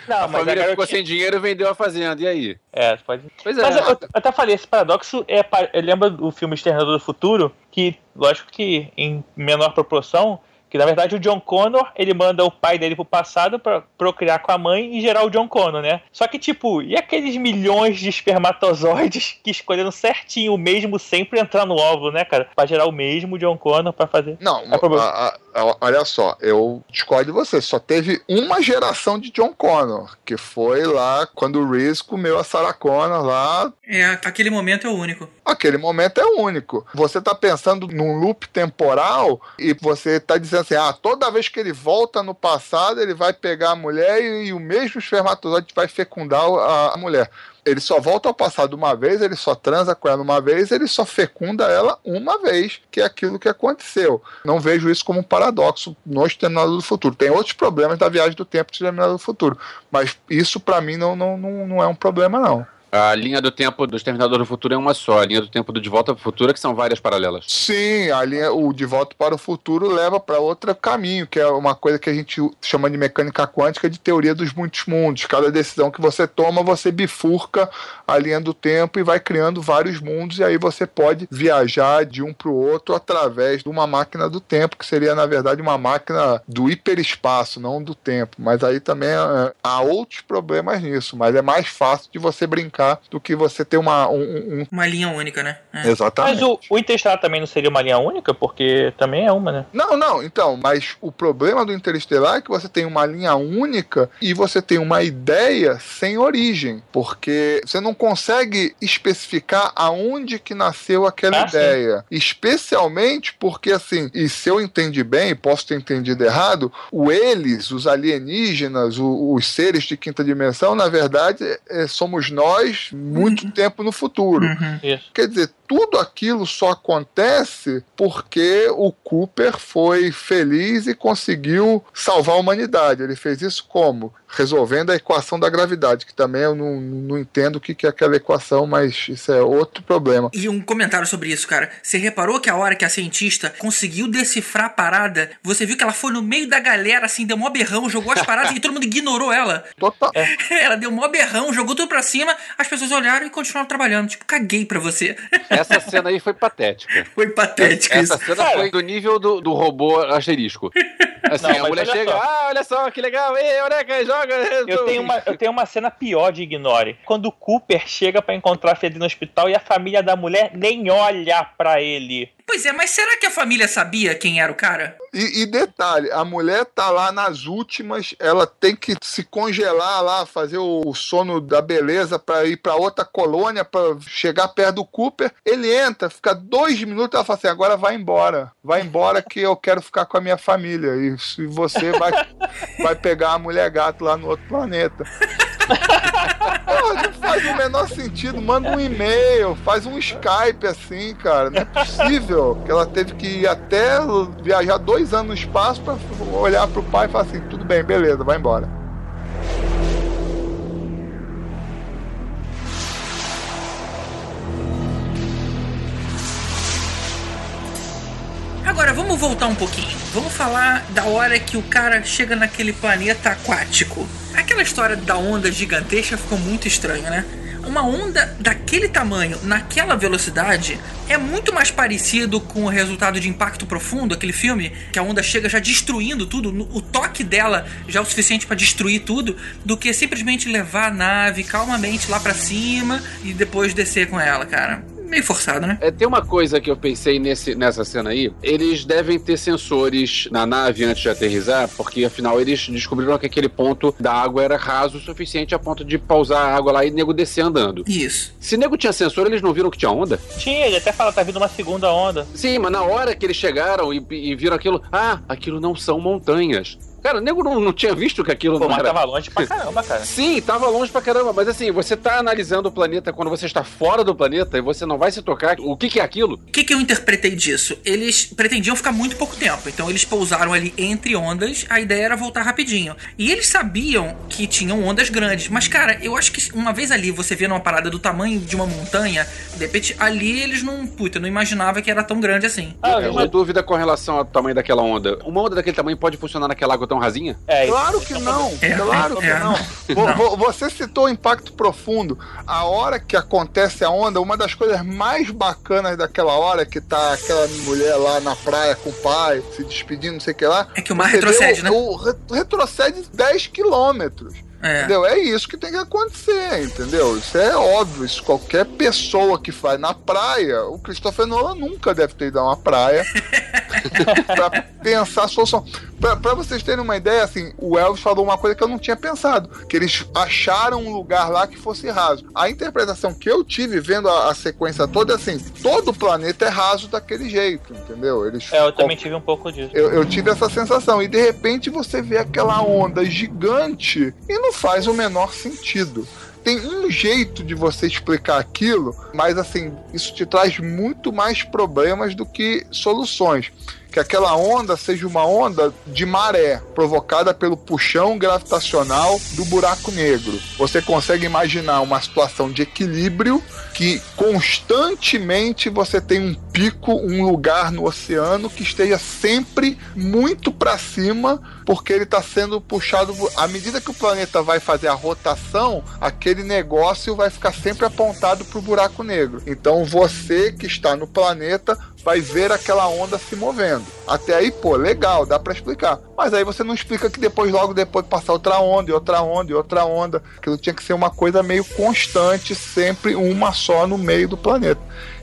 Não, A mas a família ficou garotinha... sem dinheiro e vendeu a fazenda. E aí? É, pode. Pois é. Mas eu, eu até falei, esse paradoxo é. Lembra do filme Exterminador do Futuro? Que, lógico que em menor proporção, que na verdade o John Connor ele manda o pai dele pro passado pra procriar com a mãe e gerar o John Connor, né? Só que, tipo, e aqueles milhões de espermatozoides que escolheram certinho o mesmo sempre entrar no óvulo, né, cara? Pra gerar o mesmo John Connor pra fazer. Não, É problema. a- a- a- olha só, eu discordo de você. Só teve uma geração de John Connor, que foi lá quando o Reese comeu a Sarah Connor lá. É, aquele momento é o único. Aquele momento é único. Você tá pensando num loop temporal e você tá dizendo assim: ah, toda vez que ele volta no passado, ele vai pegar a mulher e, e o mesmo espermatozoide vai fecundar a, a mulher. Ele só volta ao passado uma vez, ele só transa com ela uma vez, ele só fecunda ela uma vez, que é aquilo que aconteceu. Não vejo isso como um paradoxo no Exterminador do Futuro. Tem outros problemas da viagem do tempo do Exterminador do Futuro, mas isso pra mim não, não, não, não é um problema, não. A linha do tempo do Exterminador do Futuro é uma só. A linha do tempo do De Volta pro Futuro é que são várias paralelas. Sim, a linha, o De Volta para o Futuro leva para outro caminho, que é uma coisa que a gente chama de mecânica quântica de teoria dos muitos mundos. Cada decisão que você toma, você bifurca a linha do tempo e vai criando vários mundos, e aí você pode viajar de um para o outro através de uma máquina do tempo, que seria, na verdade, uma máquina do hiperespaço, não do tempo. Mas aí também é, há outros problemas nisso, mas é mais fácil de você brincar do que você ter uma, um, um- Uma linha única, né? É. Exatamente. Mas o, o Interstellar também não seria uma linha única? Porque também é uma, né? Não, não, então, mas o problema do Interestelar é que você tem uma linha única e você tem uma ideia sem origem, porque você não consegue especificar aonde que nasceu aquela Ah, sim. ideia. Especialmente porque, assim, e se eu entendi bem, posso ter entendido errado, o eles, os alienígenas, o- os seres de quinta dimensão, na verdade, é- somos nós faz muito tempo no futuro. Isso. Quer dizer, tudo aquilo só acontece porque o Cooper foi feliz e conseguiu salvar a humanidade. Ele fez isso como? Resolvendo a equação da gravidade, que também eu não, não entendo o que que é aquela equação, mas isso é outro problema. E um comentário sobre isso, cara. Você reparou que a hora que a cientista conseguiu decifrar a parada, você viu que ela foi no meio da galera, assim, deu mó berrão, jogou as paradas e todo mundo ignorou ela. Total. Ela deu mó berrão, jogou tudo pra cima, as pessoas olharam e continuaram trabalhando. Tipo, caguei pra você. Essa cena aí foi patética. Foi patético Essa isso. cena foi do nível do, do robô asterisco. Assim, Não, a mulher chega, só. ah, olha só, que legal, ei, Eureka, joga. Eu tenho, uma, eu tenho uma cena pior de Ignore. Quando o Cooper chega pra encontrar a Fede no hospital e a família da mulher nem olha pra ele. Pois é, mas será que a família sabia quem era o cara? E, e detalhe, a mulher tá lá nas últimas, ela tem que se congelar lá, fazer o, sono da beleza pra ir pra outra colônia, pra chegar perto do Cooper. Ele entra, fica dois minutos, ela fala assim: agora vai embora, vai embora que eu quero ficar com a minha família. E se você vai, vai pegar a mulher gato lá no outro planeta. Não faz o menor sentido. Manda um e-mail, faz um Skype assim, cara. Não é possível que ela teve que ir até viajar dois anos no espaço pra olhar pro pai e falar assim: tudo bem, beleza, vai embora. Agora, vamos voltar um pouquinho. Vamos falar da hora que o cara chega naquele planeta aquático. Aquela história da onda gigantesca ficou muito estranha, né? Uma onda daquele tamanho, naquela velocidade, é muito mais parecido com o resultado de Impacto Profundo, aquele filme, que a onda chega já destruindo tudo, o toque dela já é o suficiente pra destruir tudo, do que simplesmente levar a nave calmamente lá pra cima e depois descer com ela, cara. Meio forçado, né? É, tem uma coisa que eu pensei nesse, nessa cena aí. Eles devem ter sensores na nave antes de aterrizar, porque afinal eles descobriram que aquele ponto da água era raso o suficiente a ponto de pausar a água lá e nego descer andando. Isso. Se nego tinha sensor, eles não viram que tinha onda? Tinha, ele até fala, tá vindo uma segunda onda. Sim, mas na hora que eles chegaram e, e viram aquilo, ah, aquilo não são montanhas. Cara, o nego não, não tinha visto que aquilo Pô, não mas era. tava longe pra caramba, cara. Sim, tava longe pra caramba, mas assim, você tá analisando o planeta quando você está fora do planeta e você não vai se tocar. O que, que é aquilo? O que, que eu interpretei disso? Eles pretendiam ficar muito pouco tempo, então eles pousaram ali entre ondas, a ideia era voltar rapidinho. E eles sabiam que tinham ondas grandes, mas cara, eu acho que uma vez ali você vê numa parada do tamanho de uma montanha, de repente ali eles não. Puta, eu não imaginava que era tão grande assim. Ah, É uma dúvida com relação ao tamanho daquela onda. Uma onda daquele tamanho pode funcionar naquela água tão rasinha? É, Claro que não, É, claro que é, não. não. Vo- vo- Você citou o impacto profundo. A hora que acontece a onda, uma das coisas mais bacanas daquela hora, que tá aquela mulher lá na praia com o pai, se despedindo, não sei o que lá. É que o mar retrocede, vê né? o, o re- retrocede 10 quilômetros. É. Entendeu? É isso que tem que acontecer, entendeu? Isso é óbvio. Isso qualquer pessoa que faz na praia, o Christopher Nolan nunca deve ter ido a uma praia pra pensar a solução. Pra, pra vocês terem uma ideia, assim, o Elvis falou uma coisa que eu não tinha pensado: que eles acharam um lugar lá que fosse raso. A interpretação que eu tive vendo a, a sequência toda é assim: todo o planeta é raso daquele jeito, entendeu? Eles É, eu também tive um pouco disso. eu, eu tive essa sensação. E de repente você vê aquela onda gigante e não faz o menor sentido. Tem um jeito de você explicar aquilo, mas assim, isso te traz muito mais problemas do que soluções. Que aquela onda seja uma onda de maré, provocada pelo puxão gravitacional do buraco negro. Você consegue imaginar uma situação de equilíbrio que constantemente você tem um pico, um lugar no oceano que esteja sempre muito para cima, porque ele está sendo puxado. À medida que o planeta vai fazer a rotação, aquele negócio vai ficar sempre apontado para o buraco negro. Então você que está no planeta vai ver aquela onda se movendo. Até aí, pô, legal, dá para explicar. Mas aí você não explica que depois, logo depois, passar outra onda, e outra onda, e outra onda. Aquilo tinha que ser uma coisa meio constante, sempre uma só no meio do planeta.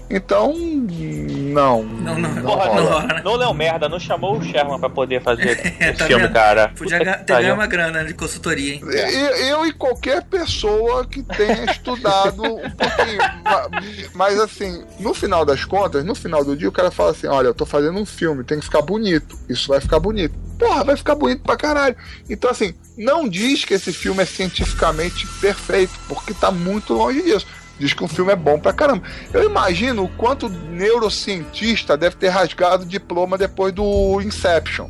Então, não. Não, não, rola. não rola, né? Nolan é um merda, não chamou o Sherman pra poder fazer É, esse tá filme, vendo? cara. Podia Puta ter ganho uma grana de consultoria, hein? Eu, eu e qualquer pessoa que tenha estudado um pouquinho. Ma- Mas assim, no final das contas, no final do dia, o cara fala assim: olha, eu tô fazendo um filme, tem que ficar bonito. Isso vai ficar bonito. Porra, vai ficar bonito pra caralho. Então, assim, não diz que esse filme é cientificamente perfeito, porque tá muito longe disso. Diz que um filme é bom pra caramba. Eu imagino o quanto neurocientista deve ter rasgado o diploma depois do Inception.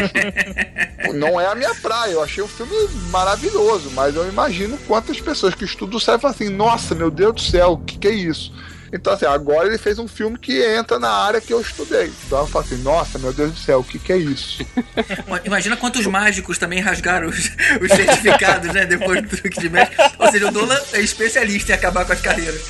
Não é a minha praia, eu achei o filme maravilhoso, mas eu imagino quantas pessoas que estudam o céu falam assim: nossa, meu Deus do céu, o que, que é isso? Então, assim, agora ele fez um filme que entra na área que eu estudei. Então eu falo assim: nossa, meu Deus do céu, o que, que é isso? Imagina quantos mágicos também rasgaram os, os certificados, né? Depois do truque de mestre. Ou seja, o Dolan é especialista em acabar com as carreiras.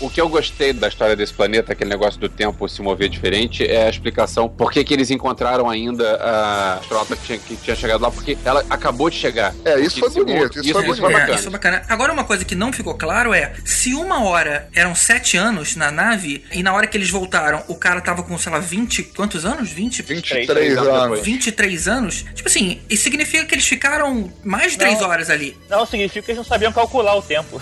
O que eu gostei da história desse planeta, aquele negócio do tempo se mover diferente, é a explicação por que, que eles encontraram ainda a astronauta que tinha, que tinha chegado lá, porque ela acabou de chegar. É, isso foi bonito, segundo- isso foi isso bonito. É, bacana. isso é bacana. Agora, uma coisa que não ficou claro é: se uma hora eram sete anos na nave, e na hora que eles voltaram, o cara tava com, sei lá, 20. Quantos anos? 20? 23 anos anos. depois. 23 anos? Tipo assim, isso significa que eles ficaram mais de 3 Não. horas ali. Não, significa que eles não sabiam calcular o tempo.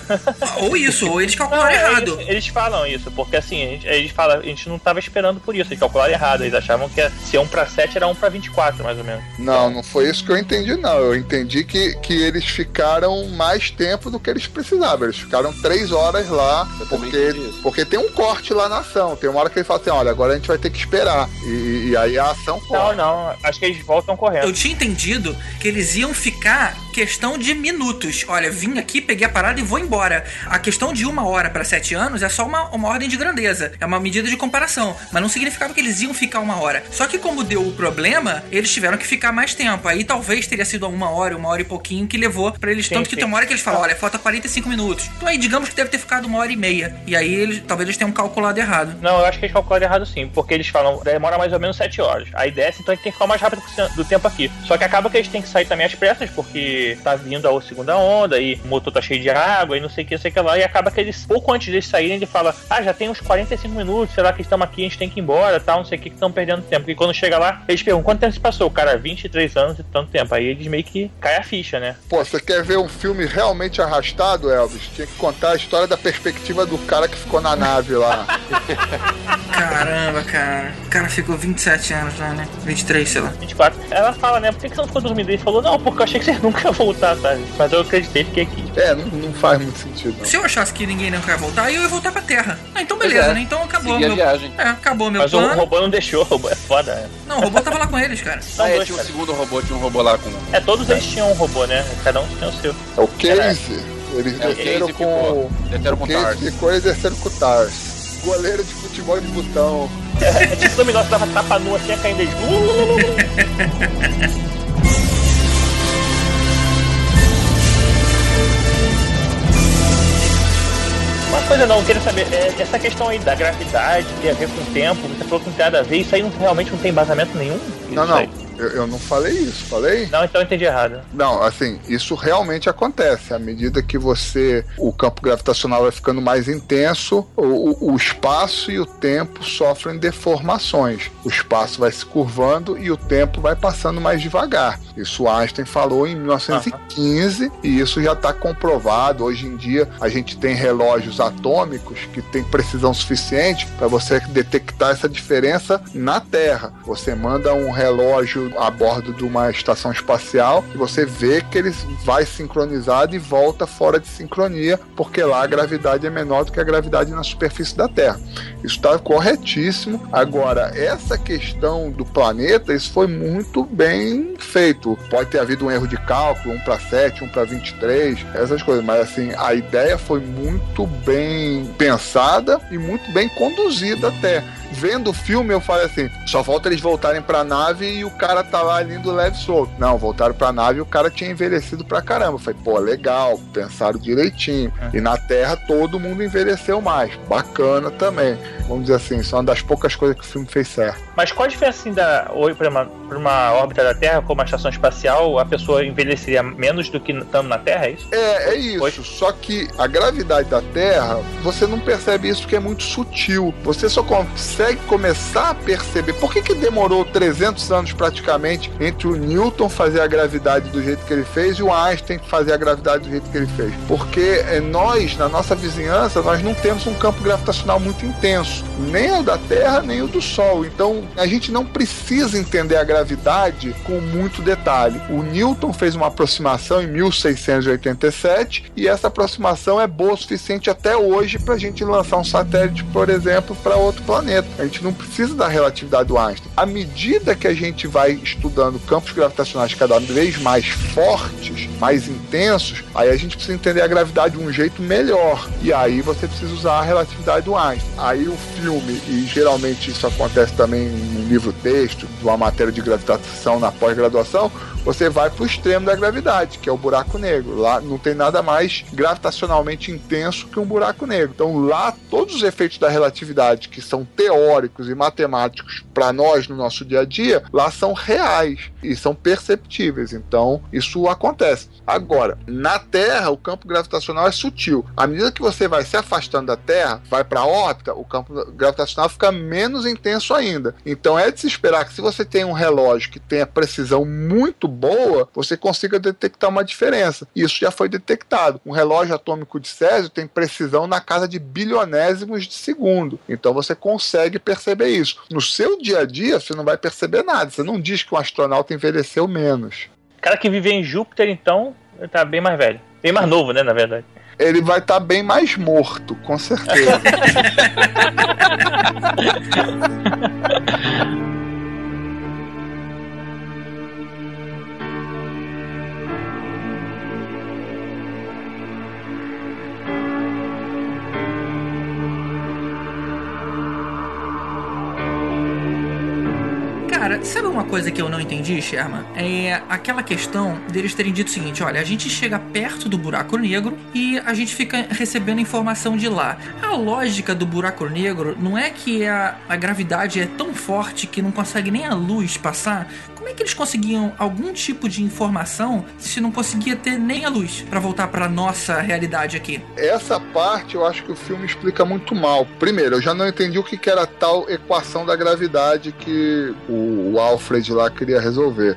Ou isso, ou eles calcularam Não, errado. Eles, eles falam isso, porque assim, a gente, eles falam, a gente não tava esperando por isso, eles calcularam errado. Eles achavam que se 1 pra 7 era 1 pra 24, mais ou menos. Não, não foi isso que eu entendi, não. Eu entendi que, que eles ficaram mais tempo do que eles precisavam. Eles ficaram três horas lá, Eu porque, isso. Porque tem um corte lá na ação. Tem uma hora que ele fala assim: olha, agora a gente vai ter que esperar. E, e aí a ação Não, corre. não, acho que eles voltam correndo. Eu tinha entendido que eles iam ficar questão de minutos. Olha, vim aqui, peguei a parada e vou embora. A questão de uma hora para sete anos é só uma, uma ordem de grandeza. É uma medida de comparação. Mas não significava que eles iam ficar uma hora. Só que como deu o problema, eles tiveram que ficar mais tempo. Aí talvez teria sido uma hora, uma hora e pouquinho que levou para eles. Sim, tanto que sim. tem uma hora que eles falam, olha, falta 45 minutos. Então aí digamos que deve ter ficado uma hora e meia. E aí eles, talvez eles tenham calculado errado. Não, eu acho que eles calcularam errado sim, porque eles falam, demora mais ou menos 7 horas. Aí desce, então a gente tem que ficar mais rápido do tempo aqui. Só que acaba que eles têm que sair também às pressas, porque tá vindo a segunda onda, e o motor tá cheio de água, e não sei o que, não sei o que lá. E acaba que eles, pouco antes deles saírem, ele fala, ah, já tem uns 45 minutos, será que estamos aqui, a gente tem que ir embora, tal, não sei o que, que estão perdendo tempo. E quando chega lá, eles perguntam, quanto tempo se passou? O cara, 23 anos e tanto tempo. Aí eles meio que cai a ficha, né? Pô, você quer ver um filme realmente arrastado, Elvis? Tinha que contar a história da perspectiva do cara que ficou na nave lá. Caramba, cara. O cara ficou 27 anos lá, né? 23, sei lá. 24. Ela fala, né, por que você não ficou dormindo? Ele falou, não, porque eu achei que você nunca voltar, sabe? Mas eu acreditei, fiquei aqui. É, não, não faz muito sentido. Não. Se eu achasse que ninguém não quer voltar, eu ia voltar pra Terra. Ah, então beleza, é. né? Então acabou. Seguir a Meu... viagem. É, acabou meu Mas o plano. robô não deixou, o robô é foda, né? Não, o robô tava lá com eles, cara. São Ah, é, dois, tinha um cara. segundo robô, tinha um robô lá com. É, todos eles tinham um robô, né? Cada um tinha o seu. É o Case. Eles É, o desceram Casey com. ficou. Desceram com O Case Tars. ficou e desceram com o Tars. Goleiro de futebol de botão. É tipo dominó, você dava tapa nua assim, ia caindo eles. Uma coisa não, eu queria saber, é, essa questão aí da gravidade, tem a ver com o tempo, você falou que não tem nada a ver, isso aí não- realmente não tem embasamento nenhum? Não, não. aí? Eu, eu não falei isso, falei? Não, então eu entendi errado. Não, assim, isso realmente acontece. À medida que você. O campo gravitacional vai ficando mais intenso, o, o- o espaço e o tempo sofrem deformações. O espaço vai se curvando e o tempo vai passando mais devagar. Isso Einstein falou em 1915 e isso já está comprovado. Hoje em dia a gente tem relógios atômicos que têm precisão suficiente para você detectar essa diferença na Terra. Você manda um relógio a bordo de uma estação espacial e você vê que ele vai sincronizado e volta fora de sincronia, porque lá a gravidade é menor do que a gravidade na superfície da Terra. Isso está corretíssimo. Agora, essa questão do planeta, isso foi muito bem feito. Pode ter havido um erro de cálculo, 1 para 7, 1 para 23, essas coisas, mas assim, a ideia foi muito bem pensada e muito bem conduzida até. Vendo o filme, eu falei assim: só falta eles voltarem pra nave e o cara tá lá lindo leve solto. Não, voltaram pra nave e o cara tinha envelhecido pra caramba. Eu falei, pô, legal, pensaram direitinho. E na Terra todo mundo envelheceu mais. Bacana também. Vamos dizer assim, isso é uma das poucas coisas que o filme fez certo. Mas qual a diferença assim, da oi para uma, pra uma órbita da Terra, como uma estação espacial, a pessoa envelheceria menos do que estando na Terra, é isso? É, é isso. Só que a gravidade da Terra, você não percebe isso porque é muito sutil. Você só consegue começar a perceber. Por que, que demorou 300 anos praticamente entre o Newton fazer a gravidade do jeito que ele fez e o Einstein fazer a gravidade do jeito que ele fez? Porque é, nós, na nossa vizinhança, nós não temos um campo gravitacional muito intenso. Nem o da Terra, nem o do Sol. Então, a gente não precisa entender a gravidade com muito detalhe. O Newton fez uma aproximação em 1687 e essa aproximação é boa o suficiente até hoje para a gente lançar um satélite, por exemplo, para outro planeta. A gente não precisa da relatividade do Einstein. À medida que a gente vai estudando campos gravitacionais cada vez mais fortes, mais intensos, aí a gente precisa entender a gravidade de um jeito melhor. E aí você precisa usar a relatividade do Einstein. Aí o filme, e geralmente isso acontece também em livro-texto, de uma matéria de gravitação na pós-graduação, você vai para o extremo da gravidade, que é o buraco negro. Lá não tem nada mais gravitacionalmente intenso que um buraco negro. Então lá todos os efeitos da relatividade que são teóricos e matemáticos para nós no nosso dia a dia, lá são reais e são perceptíveis. Então isso acontece. Agora, na Terra, o campo gravitacional é sutil. À medida que você vai se afastando da Terra, vai para a órbita, o campo gravitacional fica menos intenso ainda. Então é de se esperar que se você tem um relógio que tenha precisão muito boa, você consiga detectar uma diferença. Isso já foi detectado. Um relógio atômico de Césio tem precisão na casa de bilionésimos de segundo. Então você consegue perceber isso. No seu dia a dia, você não vai perceber nada. Você não diz que um astronauta envelheceu menos. O cara que vive em Júpiter, então, tá bem mais velho. Bem mais novo, né, na verdade. Ele vai estar tá bem mais morto, com certeza. Sabe uma coisa que eu não entendi, Sherman? É aquela questão deles terem dito o seguinte: olha, a gente chega perto do buraco negro e a gente fica recebendo informação de lá. A lógica do buraco negro não é que a, a gravidade é tão forte que não consegue nem a luz passar. Como é que eles conseguiam algum tipo de informação se não conseguia ter nem a luz para voltar para nossa realidade aqui? Essa parte eu acho que o filme explica muito mal. Primeiro, eu já não entendi o que era tal equação da gravidade que o Alfred lá queria resolver.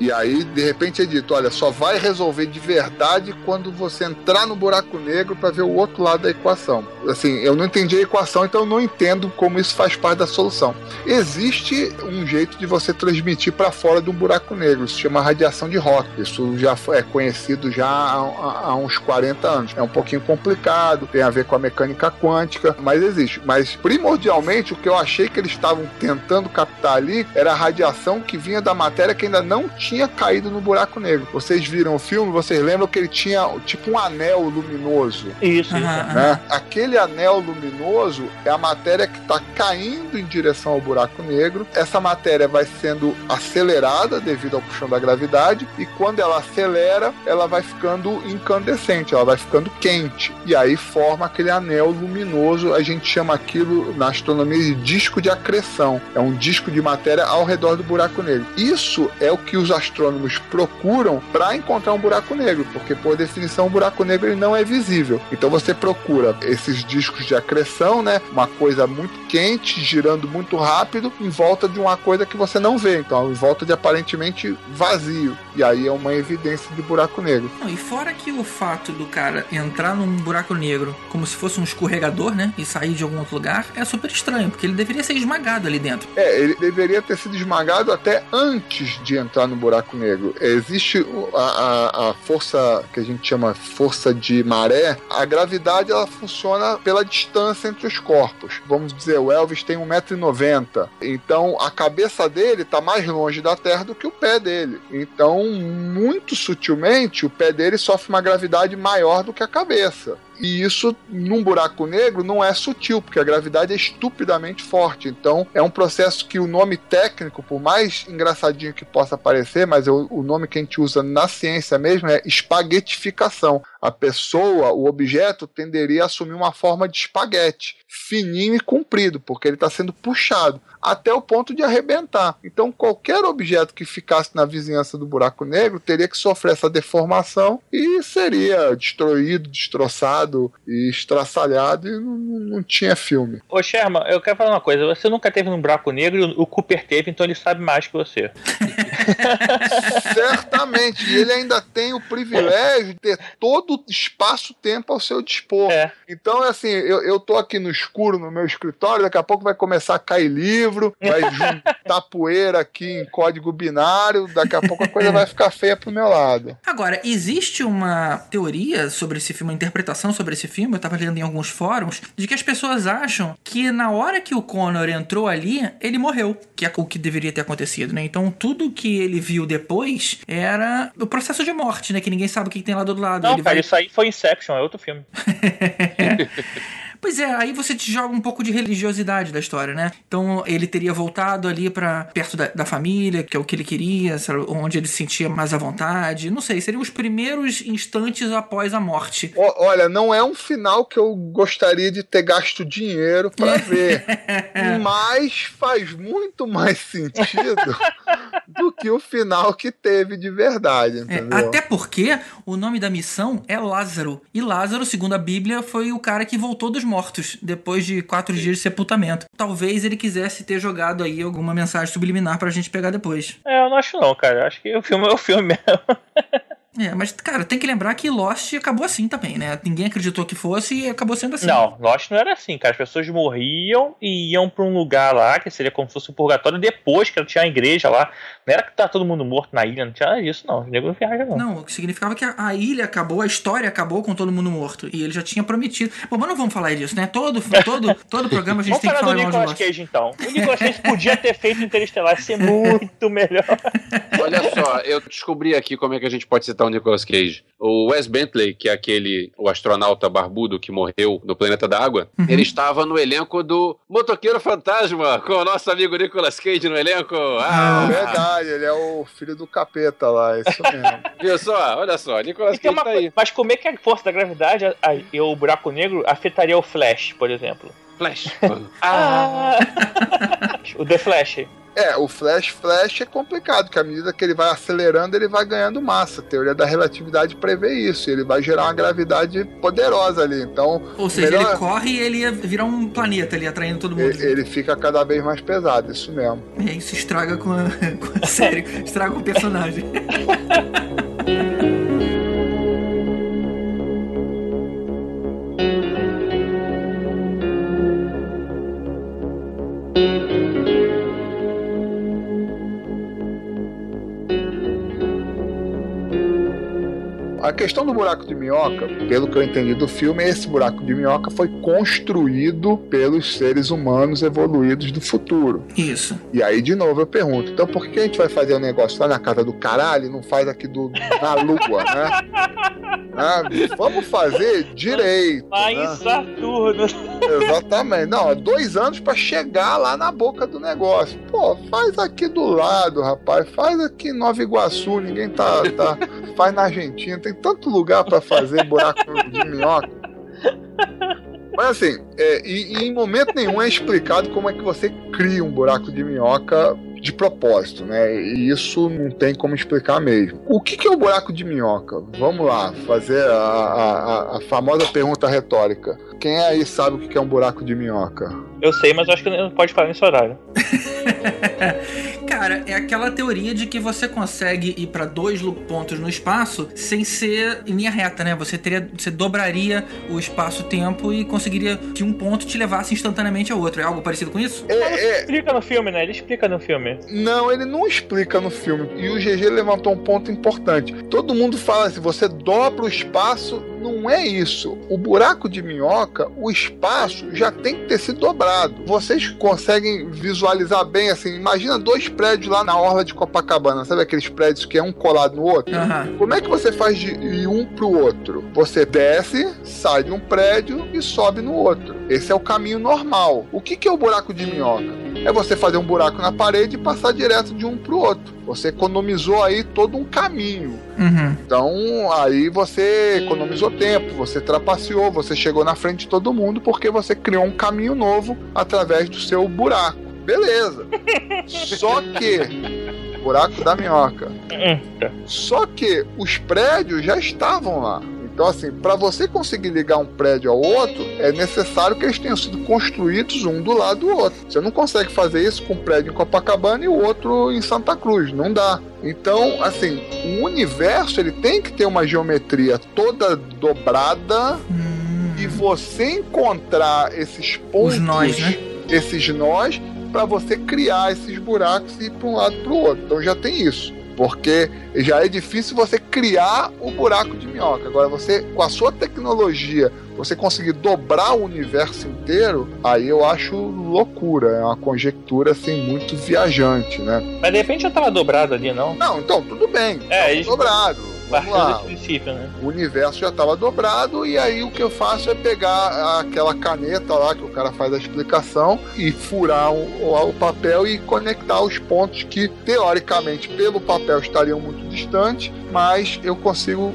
E aí, de repente, é dito: olha, só vai resolver de verdade quando você entrar no buraco negro para ver o outro lado da equação. Assim, eu não entendi a equação, então eu não entendo como isso faz parte da solução. Existe um jeito de você transmitir para fora de um buraco negro, isso se chama radiação de Rock. Isso já é conhecido já há, há uns 40 anos. É um pouquinho complicado, tem a ver com a mecânica quântica, mas existe. Mas primordialmente, o que eu achei que eles estavam tentando captar ali era a radiação que vinha da matéria que ainda não tinha tinha caído no buraco negro. Vocês viram o filme, vocês lembram que ele tinha tipo um anel luminoso. Isso, né? Aquele anel luminoso é a matéria que está caindo em direção ao buraco negro. Essa matéria vai sendo acelerada devido ao puxão da gravidade e quando ela acelera, ela vai ficando incandescente, ela vai ficando quente. E aí forma aquele anel luminoso. A gente chama aquilo na astronomia de disco de acreção. É um disco de matéria ao redor do buraco negro. Isso é o que os astrônomos procuram para encontrar um buraco negro, porque por definição o buraco negro ele não é visível. Então você procura esses discos de acreção, né? Uma coisa muito quente, girando muito rápido, em volta de uma coisa que você não vê. Então, em volta de aparentemente vazio. E aí é uma evidência de buraco negro. Não, e fora que o fato do cara entrar num buraco negro como se fosse um escorregador, né? E sair de algum outro lugar, é super estranho, porque ele deveria ser esmagado ali dentro. É, ele deveria ter sido esmagado até antes de entrar no buraco negro. Existe a, a, a, força que a gente chama força de maré. A gravidade ela funciona pela distância entre os corpos. Vamos dizer, o Elvis tem 1,90m. Então a cabeça dele está mais longe da Terra do que o pé dele. Então, muito sutilmente, o pé dele sofre uma gravidade maior do que a cabeça. E isso, num buraco negro, não é sutil, porque a gravidade é estupidamente forte. Então, é um processo que o nome técnico, por mais engraçadinho que possa parecer, mas o, o nome que a gente usa na ciência mesmo é espaguetificação. A pessoa, o objeto, tenderia a assumir uma forma de espaguete, fininho e comprido, porque ele está sendo puxado até o ponto de arrebentar. Então, qualquer objeto que ficasse na vizinhança do buraco negro teria que sofrer essa deformação e seria destruído, destroçado e estraçalhado e não, não tinha filme. Ô, Sherman, eu quero falar uma coisa. Você nunca teve num buraco negro, o Cooper teve, então ele sabe mais que você. Certamente. E ele ainda tem o privilégio de ter todo o espaço-tempo ao seu dispor. É. Então, assim, eu, eu tô aqui no escuro no meu escritório, daqui a pouco vai começar a cair livro, vai juntar poeira aqui em código binário, daqui a pouco a coisa vai ficar feia pro meu lado. Agora, existe uma teoria sobre esse filme, uma interpretação sobre esse filme, eu tava lendo em alguns fóruns, de que as pessoas acham que na hora que o Connor entrou ali, ele morreu, que é o que deveria ter acontecido, né? Então tudo que ele viu depois era o processo de morte, né? Que ninguém sabe o que tem lá do outro lado. Não, ele cara, vai... isso aí foi Inception, é outro filme. Pois é, aí você te joga um pouco de religiosidade da história, né? Então ele teria voltado ali para perto da, da, família, que é o que ele queria, onde ele se sentia mais à vontade. Não sei, seriam os primeiros instantes após a morte. O, olha, não é um final que eu gostaria de ter gasto dinheiro para ver, mas faz muito mais sentido do que o final que teve de verdade, entendeu? É, até porque o nome da missão é Lázaro. E Lázaro, segundo a Bíblia, foi o cara que voltou dos mortos depois de quatro dias de sepultamento. Talvez ele quisesse ter jogado aí alguma mensagem subliminar pra gente pegar depois. É, eu não acho não, cara. Eu acho que o filme é o filme mesmo. É, mas, cara, tem que lembrar que Lost acabou assim também, né? Ninguém acreditou que fosse e acabou sendo assim. Não, Lost não era assim, cara. As pessoas morriam e iam pra um lugar lá, que seria como se fosse um purgatório, depois que tinha a igreja lá. Não era que tá todo mundo morto na ilha, não tinha disso, não. Os negros não viajam, não. Não, o que significava que a, a, ilha acabou, a história acabou com todo mundo morto. E ele já tinha prometido. Bom, mas não vamos falar disso, né? Todo, todo, todo programa a gente tem que falar do Nicolas de Cage, então. O Nicolas Cage podia ter feito Interestelar ser muito melhor. Olha só, eu descobri aqui como é que a gente pode citar o Nicolas Cage. O Wes Bentley, que é aquele o astronauta barbudo que morreu no planeta da água, uhum. ele estava no elenco do Motoqueiro Fantasma, com o nosso amigo Nicolas Cage no elenco. Ah, verdade, ele é o filho do capeta lá, isso mesmo. Viu só? Olha só, Nicolas Cage uma, tá aí. Mas como é que a força da gravidade a, e o buraco negro afetaria o Flash, por exemplo? Flash. ah. o The Flash. É, o Flash Flash é complicado, porque à medida que ele vai acelerando, ele vai ganhando massa. A teoria da relatividade prevê isso. Ele vai gerar uma gravidade poderosa ali. Então. Ou seja, melhor... ele corre e ele ia virar um planeta ali, atraindo todo mundo. Ele, ele fica cada vez mais pesado, isso mesmo. É, isso estraga com a, com a série, estraga com o personagem. A questão do buraco de minhoca, pelo que eu entendi do filme, esse buraco de minhoca foi construído pelos seres humanos evoluídos do futuro. Isso. E aí, de novo, eu pergunto: então por que a gente vai fazer um negócio lá na casa do caralho e não faz aqui do, na lua, né? Ah, vamos fazer direito. Lá né? em Saturno. Exatamente. Não, dois anos para chegar lá na boca do negócio. Pô, faz aqui do lado, rapaz. Faz aqui em Nova Iguaçu. Ninguém tá. tá faz na Argentina. Tem tanto lugar para fazer buraco de minhoca. Mas assim, é, e, e, em momento nenhum é explicado como é que você cria um buraco de minhoca de propósito, né? E isso não tem como explicar mesmo. O que, que é o buraco de minhoca? Vamos lá, fazer a, a, a famosa pergunta retórica. Quem aí sabe o que é um buraco de minhoca? Eu sei, mas acho que não pode falar nesse horário. Cara, é aquela teoria de que você consegue ir para dois pontos no espaço sem ser em linha reta, né? Você teria, você dobraria o espaço-tempo e conseguiria que um ponto te levasse instantaneamente ao outro. É algo parecido com isso? É, é... Explica no filme, né? Ele explica no filme. Não, ele não explica no filme. E o GG levantou um ponto importante. Todo mundo fala assim: você dobra o espaço não é isso. O buraco de minhoca, o espaço já tem que ter sido dobrado. Vocês conseguem visualizar bem assim? Imagina dois prédios lá na orla de Copacabana, sabe aqueles prédios que é um colado no outro? Aham. Como é que você faz de um pro outro? Você desce, sai de um prédio e sobe no outro. Esse é o caminho normal. O que, que é o buraco de minhoca? É você fazer um buraco na parede e passar direto de um pro outro. Você economizou aí todo um caminho. Uhum. Então, aí você economizou tempo, você trapaceou, você chegou na frente de todo mundo porque você criou um caminho novo através do seu buraco. Beleza. Só que. Buraco da minhoca. Só que os prédios já estavam lá. Então, assim, para você conseguir ligar um prédio ao outro, é necessário que eles tenham sido construídos um do lado do outro. Você não consegue fazer isso com um prédio em Copacabana e o outro em Santa Cruz. Não dá. Então, assim, o universo ele tem que ter uma geometria toda dobrada e você encontrar esses pontos, Os nós, né? esses nós, para você criar esses buracos e ir para um lado para o outro. Então já tem isso. Porque já é difícil você criar o buraco de minhoca. Agora, você, com a sua tecnologia, você conseguir dobrar o universo inteiro, aí eu acho loucura. É uma conjectura, assim, muito viajante, né? Mas de repente já tava dobrado ali, não? Não, então, tudo bem. É, eles- dobrado. Vamos lá. né? O universo já estava dobrado e aí o que eu faço é pegar aquela caneta lá que o cara faz a explicação e furar o papel e conectar os pontos que teoricamente pelo papel estariam muito distantes, mas eu consigo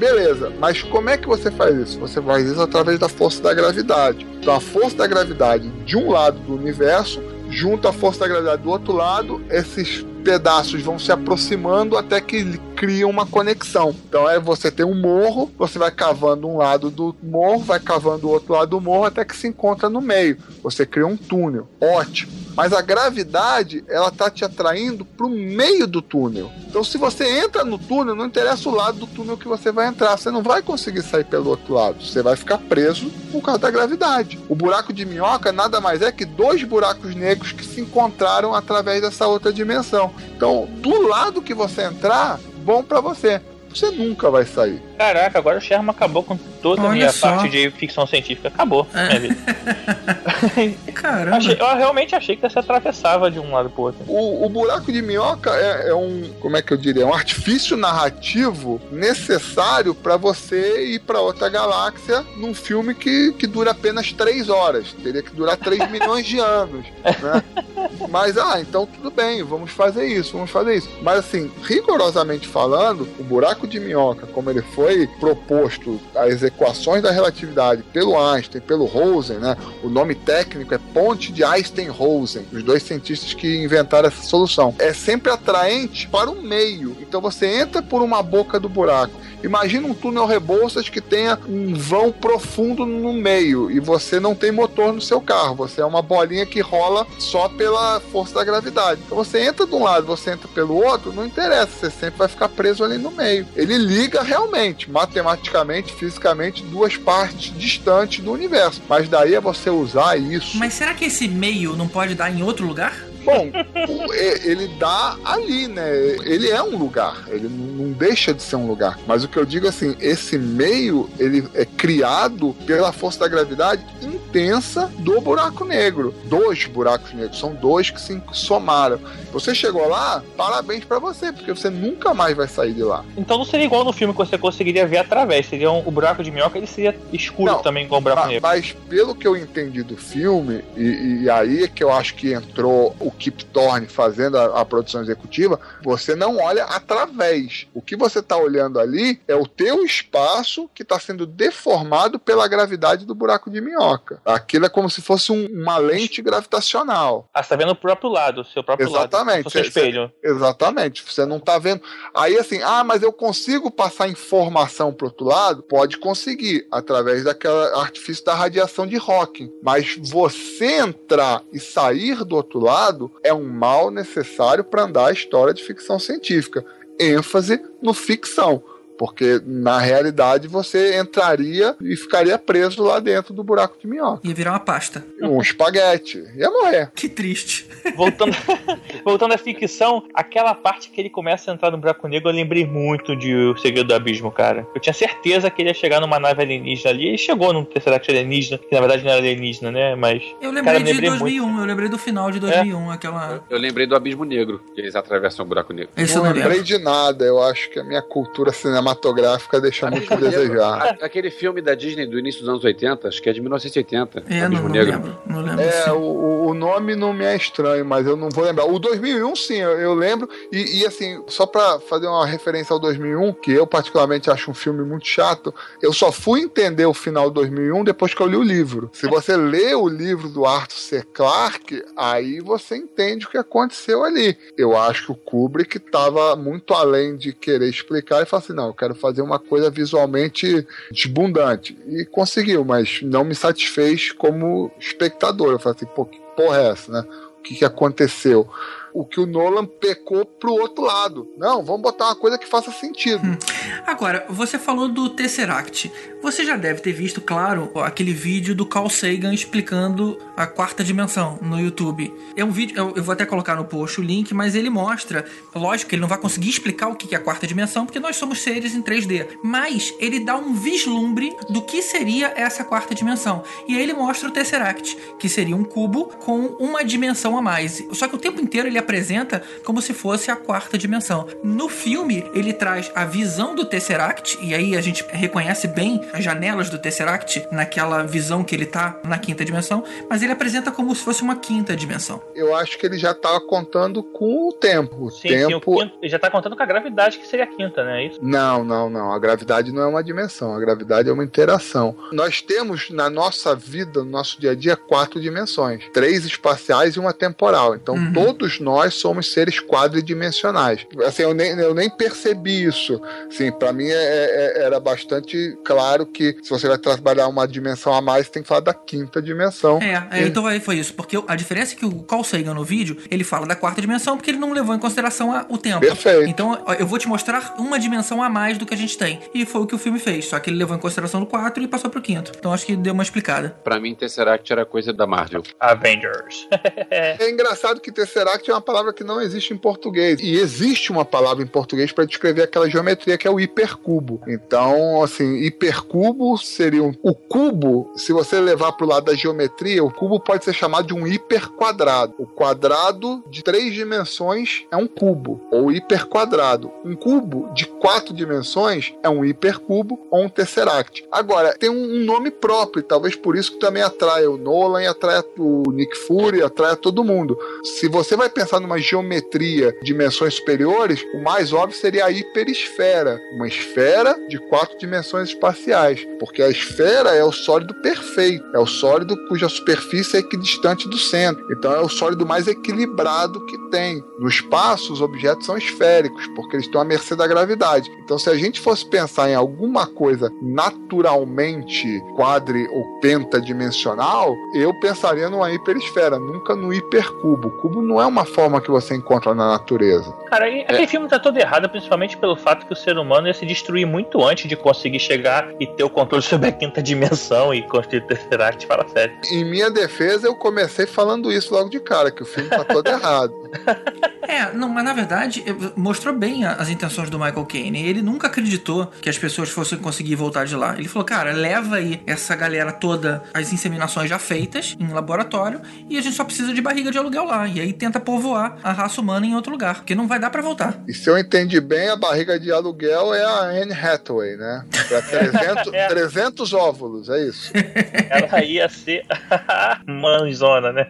Beleza, mas como é que você faz isso? Você faz isso através da força da gravidade. Então, a força da gravidade de um lado do universo, junto à força da gravidade do outro lado, esses pedaços vão se aproximando até que criam uma conexão. Então, é você tem um morro, você vai cavando um lado do morro, vai cavando o outro lado do morro até que se encontra no meio. Você cria um túnel. Ótimo. Mas a gravidade, ela tá te atraindo para o meio do túnel. Então, se você entra no túnel, não interessa o lado do túnel que você vai entrar. Você não vai conseguir sair pelo outro lado. Você vai ficar preso por causa da gravidade. O buraco de minhoca nada mais é que dois buracos negros que se encontraram através dessa outra dimensão. Então, do lado que você entrar, bom para você. Você nunca vai sair. Caraca, agora o Sherman acabou com toda a Olha minha só. parte de ficção científica. Acabou. É. minha vida. Caramba. Achei- eu realmente achei que você atravessava de um lado pro outro. O, o buraco de minhoca é, é um, como é que eu diria, é um artifício narrativo necessário para você ir para outra galáxia num filme que, que dura apenas três horas. Teria que durar 3 milhões de anos, né? Mas, ah, então tudo bem, vamos fazer isso, vamos fazer isso. Mas, assim, rigorosamente falando, o buraco de minhoca, como ele foi proposto às equações da relatividade pelo Einstein, pelo Rosen, né? O nome técnico é Ponte de Einstein-Rosen, os dois cientistas que inventaram essa solução. É sempre atraente para o meio. Então você entra por uma boca do buraco. Imagina um túnel Rebouças que tenha um vão profundo no meio e você não tem motor no seu carro. Você é uma bolinha que rola só pela força da gravidade. Então você entra de um lado, você entra pelo outro, não interessa. Você sempre vai ficar preso ali no meio. Ele liga realmente, matematicamente, fisicamente, duas partes distantes do universo. Mas daí é você usar isso. Mas será que esse meio não pode dar em outro lugar? Bom, ele dá ali, né? Ele é um lugar, ele não deixa de ser um lugar. Mas o que eu digo assim, esse meio ele é criado pela força da gravidade intensa do buraco negro. Dois buracos negros, são dois que se somaram. Você chegou lá, parabéns pra você, porque você nunca mais vai sair de lá. Então não seria igual no filme que você conseguiria ver através. Seria um- o buraco de minhoca, ele seria escuro Não, também, igual o buraco Ma- negro. Mas pelo que eu entendi do filme, e, e aí é que eu acho que entrou o Kip Thorne fazendo a, a produção executiva, você não olha através. O que você está olhando ali é o teu espaço que está sendo deformado pela gravidade do buraco de minhoca. Aquilo é como se fosse um- uma lente gravitacional. Ah, você tá vendo o próprio lado, o seu próprio lado. Exatamente. O seu Cê- espelho. Exatamente. Você não tá vendo. Aí assim, ah, mas eu consigo passar informação pro outro lado? Pode conseguir, através daquela artifício da radiação de Hawking. Mas você entrar e sair do outro lado é um mal necessário para andar a história de ficção científica. ênfase no ficção. Porque na realidade você entraria e ficaria preso lá dentro do buraco de minhoca. Ia virar uma pasta. Um espaguete. Ia morrer. Que triste. Voltando, voltando à ficção, aquela parte que ele começa a entrar no buraco negro, eu lembrei muito de O Segredo do Abismo, cara. Eu tinha certeza que ele ia chegar numa nave alienígena ali. Ele chegou num Tesseract alienígena, que na verdade não era alienígena, né? Mas. Eu lembrei cara, de lembrei 2001, muito. eu lembrei do final de 2001, aquela. Eu lembrei do Abismo Negro, que eles atravessam o buraco negro. Esse não eu não lembrei lembro. de nada. Eu acho que a minha cultura cinematográfica deixa muito a desejar. A- Aquele filme da Disney do início dos anos 80, acho que é de 1980. É, não, não Negro. lembro. Não lembro. É, o, o nome não me é estranho, mas eu não vou lembrar. O 2001, sim, eu, eu lembro. E, e, assim, só pra fazer uma referência ao 2001, que eu particularmente acho um filme muito chato, eu só fui entender o final do 2001 depois que eu li o livro. Se você lê o livro do Arthur C. Clarke, aí você entende o que aconteceu ali. Eu acho que o Kubrick estava muito além de querer explicar e falar assim: não, quero fazer uma coisa visualmente desbundante. E conseguiu, mas não me satisfez como espectador. Eu falei assim: pô, que porra é essa, né? O que, que aconteceu? O que o Nolan pecou pro outro lado. Não, vamos botar uma coisa que faça sentido. Agora, você falou do Tesseract. Você já deve ter visto, claro, aquele vídeo do Carl Sagan explicando a quarta dimensão no YouTube. É um vídeo, eu eu vou até colocar no post o link, mas ele mostra, lógico que ele não vai conseguir explicar o que é a quarta dimensão, porque nós somos seres em 3D, mas ele dá um vislumbre do que seria essa quarta dimensão. E aí ele mostra o Tesseract, que seria um cubo com uma dimensão a mais. Só que o tempo inteiro ele apresenta como se fosse a quarta dimensão. No filme, ele traz a visão do Tesseract, e aí a gente reconhece bem as janelas do Tesseract naquela visão que ele tá na quinta dimensão, mas ele apresenta como se fosse uma quinta dimensão. Eu acho que ele já estava contando com o tempo. O Sim, tempo. sim, o quinto, ele já tá contando com a gravidade que seria a quinta, né? É isso? Não, não, não. A gravidade não é uma dimensão. A gravidade é uma interação. Nós temos na nossa vida, no nosso dia a dia, quatro dimensões: três espaciais e uma temporal. Então Uhum. todos nós somos seres quadridimensionais. Assim, eu nem, eu nem percebi isso. Sim, para mim é- é- era bastante claro que se você vai trabalhar uma dimensão a mais, tem que falar da quinta dimensão. É, é, então aí foi isso, porque a diferença é que o Carl Sagan no vídeo, ele fala da quarta dimensão porque ele não levou em consideração a- o tempo. Perfeito. Então, ó, eu vou te mostrar uma dimensão a mais do que a gente tem. E foi o que o filme fez, só que ele levou em consideração o 4 e passou pro quinto. Então acho que deu uma explicada. Pra mim, Tesseract era coisa da Marvel. Avengers. É engraçado que Tesseract é uma palavra que não existe em português. E existe uma palavra em português para descrever aquela geometria que é o hipercubo. Então, assim, hipercubo seria um... o cubo, se você levar para o lado da geometria, o cubo pode ser chamado de um hiperquadrado. O quadrado de três dimensões é um cubo, ou hiperquadrado. Um cubo de quatro dimensões é um hipercubo ou um tesseract. Agora, tem um nome próprio, talvez por isso que também atrai o Nolan atrai o Nick Fury, atrai todo mundo. Se você vai pensar numa geometria de dimensões superiores, o mais óbvio seria a hiperesfera, uma esfera de quatro dimensões espaciais, porque a esfera é o sólido perfeito, é o sólido cuja superfície é equidistante do centro. Então é o sólido mais equilibrado que tem. No espaço, os objetos são esféricos, porque eles estão à mercê da gravidade. Então, se a gente fosse pensar em alguma coisa naturalmente quadri ou pentadimensional, eu pensaria numa hiperesfera, nunca no hipercubo. O cubo não é uma forma que você encontra na natureza. Cara, e aquele filme tá todo errado, principalmente pelo fato que o ser humano ia se destruir muito antes de conseguir chegar e ter o controle sobre a quinta dimensão e construir o Tesseract. Fala sério. Em minha defesa, eu comecei falando isso logo de cara, que o filme tá todo errado. É, não, mas na verdade mostrou bem as intenções do Michael Caine. Ele nunca acreditou que as pessoas fossem conseguir voltar de lá. Ele falou, cara, leva aí essa galera toda, as inseminações já feitas em laboratório, e a gente só precisa de barriga de aluguel lá. E aí tenta povoar a raça humana em outro lugar, porque não vai dar pra voltar. E se eu entendi bem, a barriga de aluguel é a Anne Hathaway, né? Pra 300, É. 300 óvulos, é isso. Ela ia ser mãezona, né?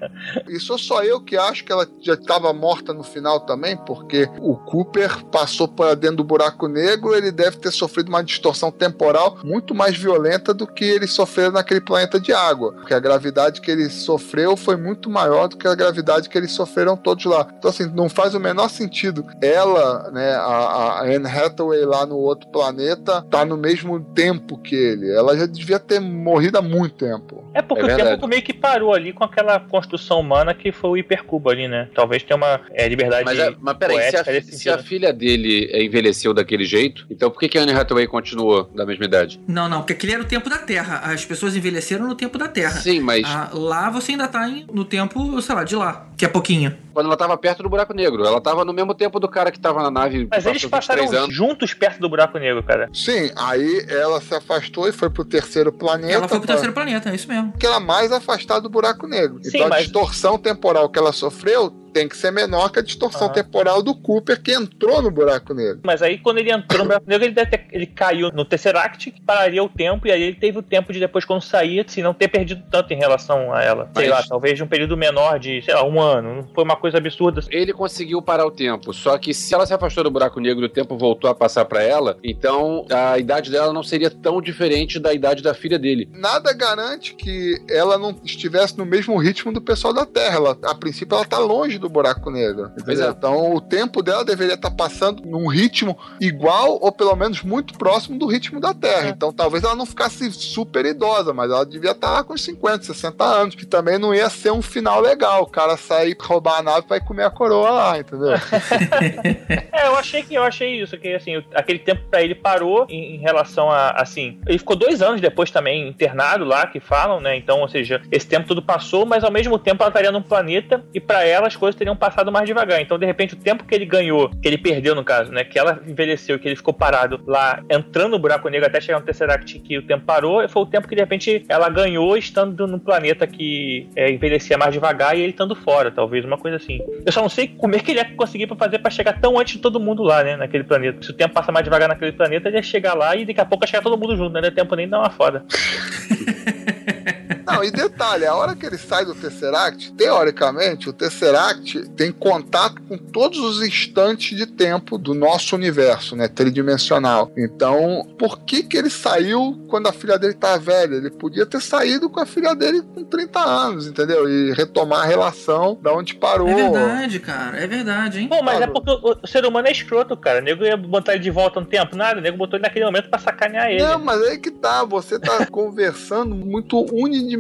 E sou só eu que acho que ela já estava morta no final também, porque o Cooper passou para dentro do buraco negro, ele deve ter sofrido uma distorção temporal muito mais violenta do que ele sofreu naquele planeta de água. Porque a gravidade que ele sofreu foi muito maior do que a gravidade que eles sofreram todos lá. Então, assim, não faz o menor sentido. Ela, né, a, a Anne Hathaway lá no outro planeta, tá no mesmo tempo que ele. Ela já devia ter morrido há muito tempo. É porque É o tempo meio que parou ali com aquela construção humana que foi o hipercubo ali, né? Talvez tenha uma é, liberdade Mas, a- mas peraí, se a, se a filha dele é, envelheceu daquele jeito, então por que, que a Anne Hathaway continuou da mesma idade? Não, não, porque aquele era o tempo da Terra. As pessoas envelheceram no tempo da Terra. Sim, mas. Ah, lá você ainda tá em- no tempo, sei lá, de lá, que é pouquinho. Quando ela tava perto do buraco negro. Ela tava no mesmo tempo do cara que tava na nave. Mas eles passaram 23 anos. juntos perto do buraco negro, cara. Sim, aí ela se afastou e foi pro terceiro planeta. Ela foi pro pra- terceiro planeta, é isso mesmo. que ela mais afastada do buraco negro. Sim, então a mas- distorção temporal que ela sofreu tem que ser menor que a distorção Aham. temporal do Cooper que entrou no buraco negro. Mas aí, quando ele entrou no buraco negro, ele, deve ter- ele caiu no Tesseract, que pararia o tempo, e aí ele teve o tempo de depois, quando sair, se não ter perdido tanto em relação a ela. Sei Mas- lá, talvez de um período menor de, sei lá, um ano. Não foi uma coisa absurda. Ele conseguiu parar o tempo, só que se ela se afastou do buraco negro e o tempo voltou a passar pra ela, então a idade dela não seria tão diferente da idade da filha dele. Nada garante que ela não estivesse no mesmo ritmo do pessoal da Terra. Ela, a princípio, ela tá longe do buraco negro. é. Então, o tempo dela deveria estar passando num ritmo igual ou pelo menos muito próximo do ritmo da Terra. É. Então, talvez ela não ficasse super idosa, mas ela devia estar lá com uns 50, 60 anos, que também não ia ser um final legal. O cara sair, roubar a nave vai comer a coroa lá, entendeu? É, eu achei que eu achei isso, que assim, aquele tempo pra ele parou em, em relação a assim. Ele ficou dois anos depois também internado lá, que falam, né? Então, ou seja, esse tempo tudo passou, mas ao mesmo tempo ela estaria num planeta e pra ela as coisas teriam passado mais devagar. Então, de repente, o tempo que ele ganhou, que ele perdeu no caso, né? Que ela envelheceu, que ele ficou parado lá, entrando no buraco negro até chegar no Tesseract, que o tempo parou, foi o tempo que de repente ela ganhou estando num planeta que é, envelhecia mais devagar e ele estando fora, talvez, uma coisa assim. Eu só não sei como é que ele ia conseguir pra fazer pra chegar tão antes de todo mundo lá, né? Naquele planeta. Se o tempo passa mais devagar naquele planeta, ele ia chegar lá e daqui a pouco ia chegar todo mundo junto, não ia ter tempo nem dar uma foda. Não, e detalhe, a hora que ele sai do Tesseract, teoricamente, o Tesseract tem contato com todos os instantes de tempo do nosso universo, né, tridimensional. Então, por que que ele saiu quando a filha dele tá velha? Ele podia ter saído com a filha dele com 30 anos, entendeu? E retomar a relação da onde parou. É verdade, cara. É verdade, hein? Pô, mas é Claro. porque o, ser humano é escroto, cara. O nego ia botar ele de volta no tempo, nada. O nego botou ele naquele momento pra sacanear ele. Não, mas aí que tá, você tá conversando muito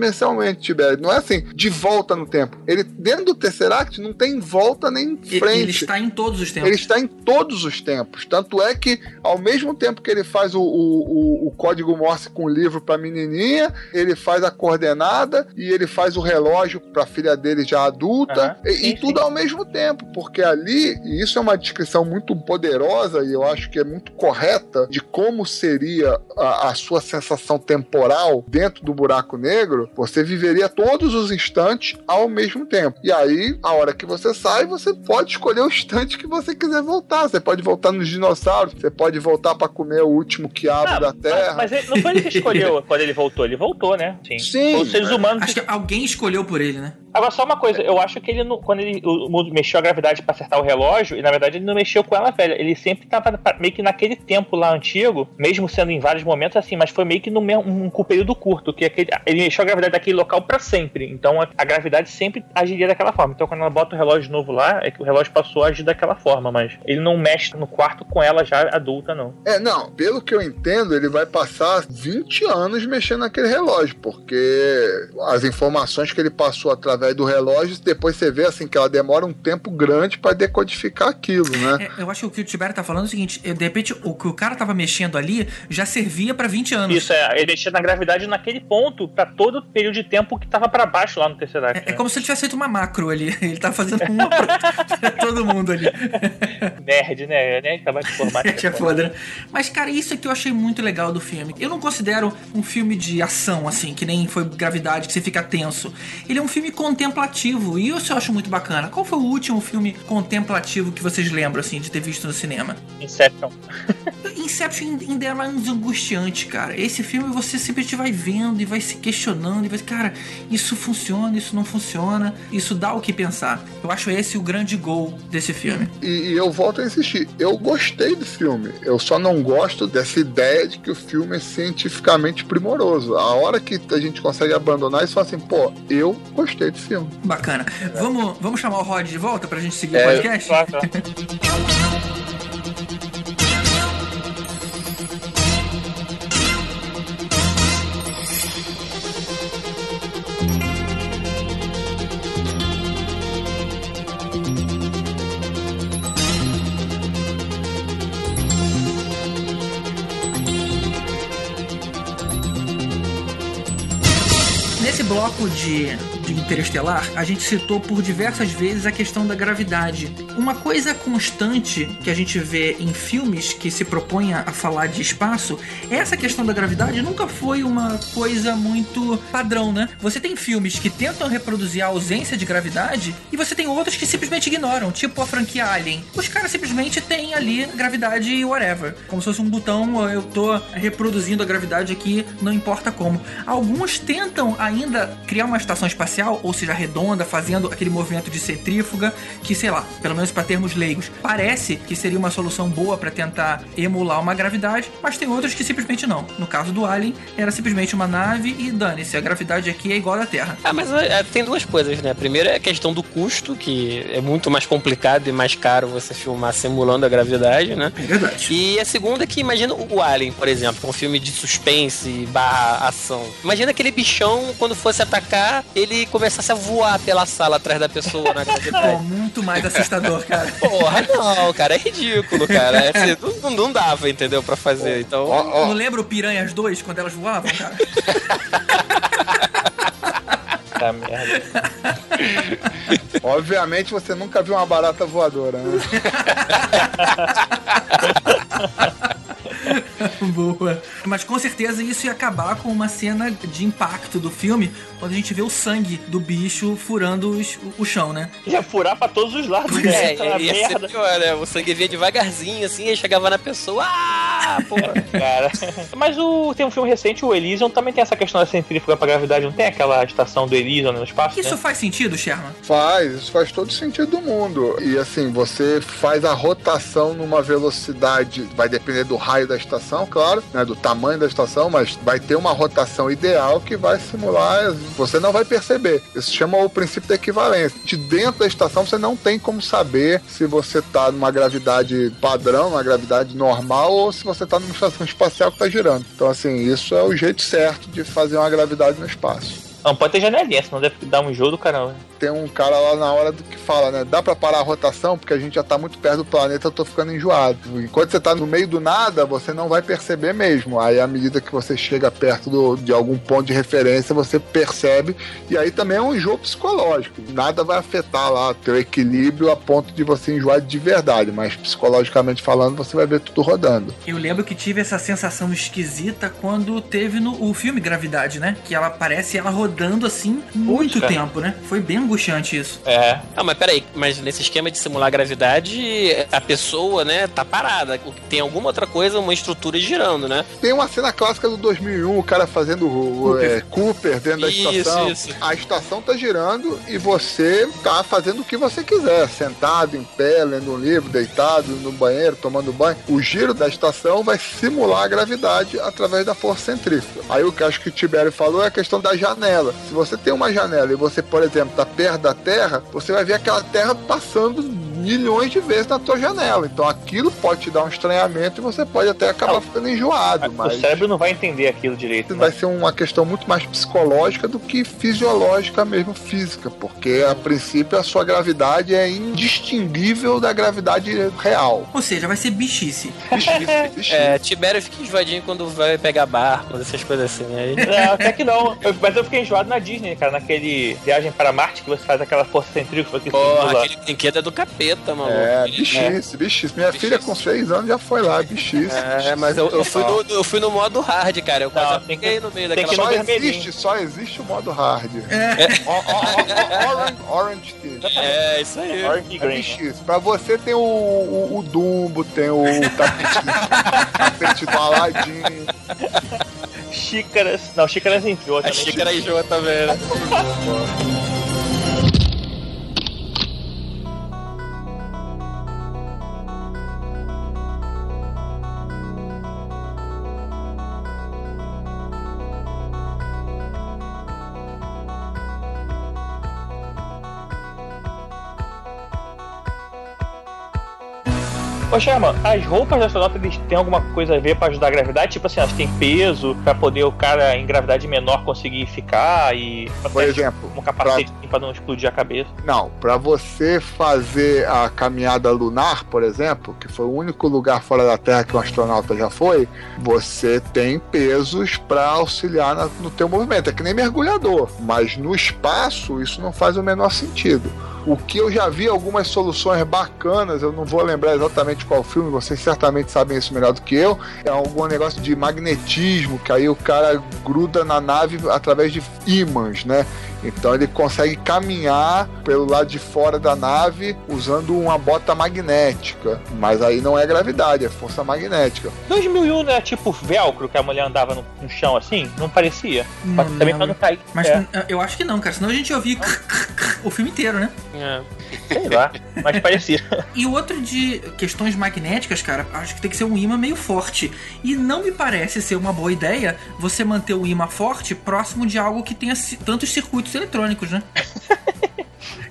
unidimensionalmente, Tibério. Não é assim, de volta no tempo. Ele, dentro do Tesseract, não tem volta nem frente. ele está em todos os tempos. Ele está em todos os tempos. Tanto é que, ao mesmo tempo que ele faz o, o, o- o código Morse com o livro para menininha, ele faz a coordenada e ele faz o relógio para a filha dele já adulta. Aham, e, sim, e tudo sim. ao mesmo tempo. Porque ali, e isso é uma descrição muito poderosa e eu acho que é muito correta de como seria a, a sua sensação temporal dentro do buraco negro, você viveria todos os instantes ao mesmo tempo. E aí, a hora que você sai, você pode escolher o instante que você quiser voltar. Você pode voltar nos dinossauros, você pode voltar para comer o último quiabo Ah, da Terra. Mas, mas ele- não foi ele que escolheu quando ele voltou. Ele voltou, né? Sim. Sim. Os seres humanos Acho que alguém escolheu por ele, né? Agora, só uma coisa, eu acho que ele, não- quando ele mexeu a gravidade pra acertar o relógio, e na verdade ele não mexeu com ela velha, ele sempre tava meio que naquele tempo lá antigo, mesmo sendo em vários momentos assim, mas foi meio que num mesmo, um, um período curto, que aquele, ele mexeu a gravidade daquele local pra sempre, então a, a gravidade sempre agiria daquela forma. Então quando ela bota o relógio novo lá, é que o relógio passou a agir daquela forma, mas ele não mexe no quarto com ela já adulta, não. É, não, pelo que eu entendo, ele vai passar 20 anos mexendo naquele relógio, porque as informações que ele passou através do relógio, depois você vê assim que ela demora um tempo grande para decodificar aquilo, né? É, eu acho que o que o Tibério tá falando é o seguinte: de repente o que o cara tava mexendo ali já servia pra 20 anos. Isso é, ele mexia na gravidade naquele ponto pra todo o período de tempo que tava pra baixo lá no terceiro ato. É, é como se ele tivesse feito uma macro ali. Ele tá fazendo uma pra, todo mundo ali. Nerd, né? Nerd trabalha de informática. É foda, né? Mas, cara, isso é que eu achei muito legal do filme. Eu não considero um filme de ação, assim, que nem foi Gravidade, que você fica tenso. Ele é um filme contemplativo, e isso eu acho muito bacana. Qual foi o último filme contemplativo que vocês lembram, assim, de ter visto no cinema? Inception. Inception ainda é mais angustiante, cara. Esse filme você simplesmente vai vendo e vai se questionando e vai, cara, isso funciona, isso não funciona, isso dá o que pensar. Eu acho esse o grande gol desse filme. E, e eu volto a insistir, eu gostei do filme. Eu só não gosto dessa ideia de que o filme é cientificamente primoroso. A hora que a gente consegue abandonar isso, fala assim, pô, eu gostei do filme. Bacana. Vamos, vamos chamar o Rod de volta pra gente seguir É, o podcast? Claro, claro. Nesse bloco de, de Interestelar, a gente citou por diversas vezes a questão da gravidade. Uma coisa constante que a gente vê em filmes que se propõem a falar de espaço, essa questão da gravidade nunca foi uma coisa muito padrão, né? Você tem filmes que tentam reproduzir a ausência de gravidade e você tem outros que simplesmente ignoram, tipo a franquia Alien. Os caras simplesmente têm ali gravidade e whatever. Como se fosse um botão, eu tô reproduzindo a gravidade aqui, não importa como. Alguns tentam ainda criar uma estação espacial, ou seja, redonda, fazendo aquele movimento de centrífuga, que sei lá, pelo menos para termos leigos, parece que seria uma solução boa para tentar emular uma gravidade, mas tem outros que simplesmente não. No caso do Alien, era simplesmente uma nave e dane-se, a gravidade aqui é igual à da Terra. Ah, mas é, tem duas coisas, né? Primeiro é a questão do custo, que é muito mais complicado e mais caro você filmar simulando a gravidade, né? É verdade. E a segunda é que imagina o Alien, por exemplo, um filme de suspense barra ação. Imagina aquele bichão, quando fosse atacar, ele começasse a voar pela sala atrás da pessoa na gravidade. Pô, muito mais assustador, cara. Porra, não, cara, é ridículo, cara. É, assim, não, não dava, entendeu, pra fazer. Então. Não lembra o Piranhas 2 quando elas voavam, cara? Tá merda. Obviamente você nunca viu uma barata voadora, né? Boa. Mas com certeza isso ia acabar com uma cena de impacto do filme quando a gente vê o sangue do bicho furando os- o chão, né? Ia furar pra todos os lados, É, né? Aquela ia ser merda. pior, né? O sangue vinha devagarzinho, assim, e chegava na pessoa. Ah, porra. Cara. Mas o, tem um filme recente, o Elysium, também tem essa questão da centrífuga pra gravidade. Não tem aquela estação do Elysium no espaço? Isso né? faz sentido, Sherman? Faz, isso faz todo sentido do mundo. E assim, você faz a rotação numa velocidade, vai depender do raio da estação, claro, né, do tamanho da estação, mas vai ter uma rotação ideal que vai simular, você não vai perceber. Isso chama o princípio da equivalência. De dentro da estação você não tem como saber se você está numa gravidade padrão, numa gravidade normal, ou se você está numa estação espacial que está girando. Então, assim, isso é o jeito certo de fazer uma gravidade no espaço. Não, pode ter janelinha, senão deve dar um jogo do caramba. tem um cara lá na hora do que fala, né? Dá pra parar a rotação porque a gente já tá muito perto do planeta, eu tô ficando enjoado. Enquanto você tá no meio do nada, você não vai perceber mesmo. Aí à medida que você chega perto do- de algum ponto de referência, você percebe. E aí também é um jogo psicológico. Nada vai afetar lá teu equilíbrio a ponto de você enjoar de verdade, mas psicologicamente falando, você vai ver tudo rodando. Eu lembro que tive essa sensação esquisita quando teve no o filme Gravidade, né? Que ela parece ela rodando assim muito tempo, né? Foi bem angustiante isso. É. Ah, mas peraí, mas nesse esquema de simular a gravidade, a pessoa, né, tá parada. Tem alguma outra coisa, uma estrutura girando, né? Tem uma cena clássica do 2001, o cara fazendo o Cooper. é, Cooper dentro da Isso, estação. isso. A estação tá girando e você tá fazendo o que você quiser, sentado, em pé, lendo um livro, deitado, no banheiro, tomando banho. O giro da estação vai simular a gravidade através da força centrífuga. Aí o que acho que o Tibério falou é a questão da janela. Se você tem uma janela e você, por exemplo, tá perto da Terra, você vai ver aquela Terra passando milhões de vezes na tua janela. Então aquilo pode te dar um estranhamento e você pode até acabar Não. ficando enjoado. O Mas cérebro não vai entender aquilo direito. vai Né? ser uma questão muito mais psicológica do que fisiológica mesmo, física, porque a princípio a sua gravidade é indistinguível da gravidade real. Ou seja, vai ser bichice. Bichice, bichice. É, Tibério fica enjoadinho quando vai pegar barco, essas coisas assim. Aí... Não, até que não. Eu- mas eu fiquei enjoado na Disney, cara, naquele Viagem para Marte que você faz aquela força centrífuga que Porra, aquele brinquedo é do capeta, maluco. É, bichice, bichice. Minha Bichice. filha com seis anos já foi lá, bichice. É, mas eu, eu fui no, eu fui no modo hard, cara. Eu quase Não, que- peguei no meio que daquela. ir Só existe, só existe o modo hard. É. Ó, Orange, Orange. É, isso aí. Orange É Green. bichice. Pra você tem o, o, o Dumbo, tem o tapete, tapete do Aladdin. Xícaras. Não, xícaras enjoa A também. xícara enjoa também, né? Ô, Sherman, as roupas do astronauta eles têm alguma coisa a ver pra ajudar a gravidade? Tipo assim, elas têm peso pra poder o cara em gravidade menor conseguir ficar e. Por exemplo, Um capacete pra... pra não explodir a cabeça. Não, para você fazer a caminhada lunar, por exemplo, que foi o único lugar fora da Terra que um astronauta já foi, você tem pesos para auxiliar na- no teu movimento. É que nem mergulhador, mas no espaço isso não faz o menor sentido. O que eu já vi algumas soluções bacanas, eu não vou lembrar exatamente qual filme, vocês certamente sabem isso melhor do que eu, é algum negócio de magnetismo, que aí o cara gruda na nave através de ímãs, né? Então ele consegue caminhar pelo lado de fora da nave usando uma bota magnética. Mas aí não é gravidade, é força magnética. 2001 não é tipo velcro que a mulher andava no, no chão assim? Não parecia? Não Também pra lembro. não cair. Mas é, eu acho que não, cara. Senão a gente ia ouvir o filme inteiro, né? É. sei lá, mas parecia. E o outro de questões magnéticas, cara, acho que tem que ser um imã meio forte. E não me parece ser uma boa ideia você manter o imã forte próximo de algo que tenha tantos circuitos eletrônicos, né?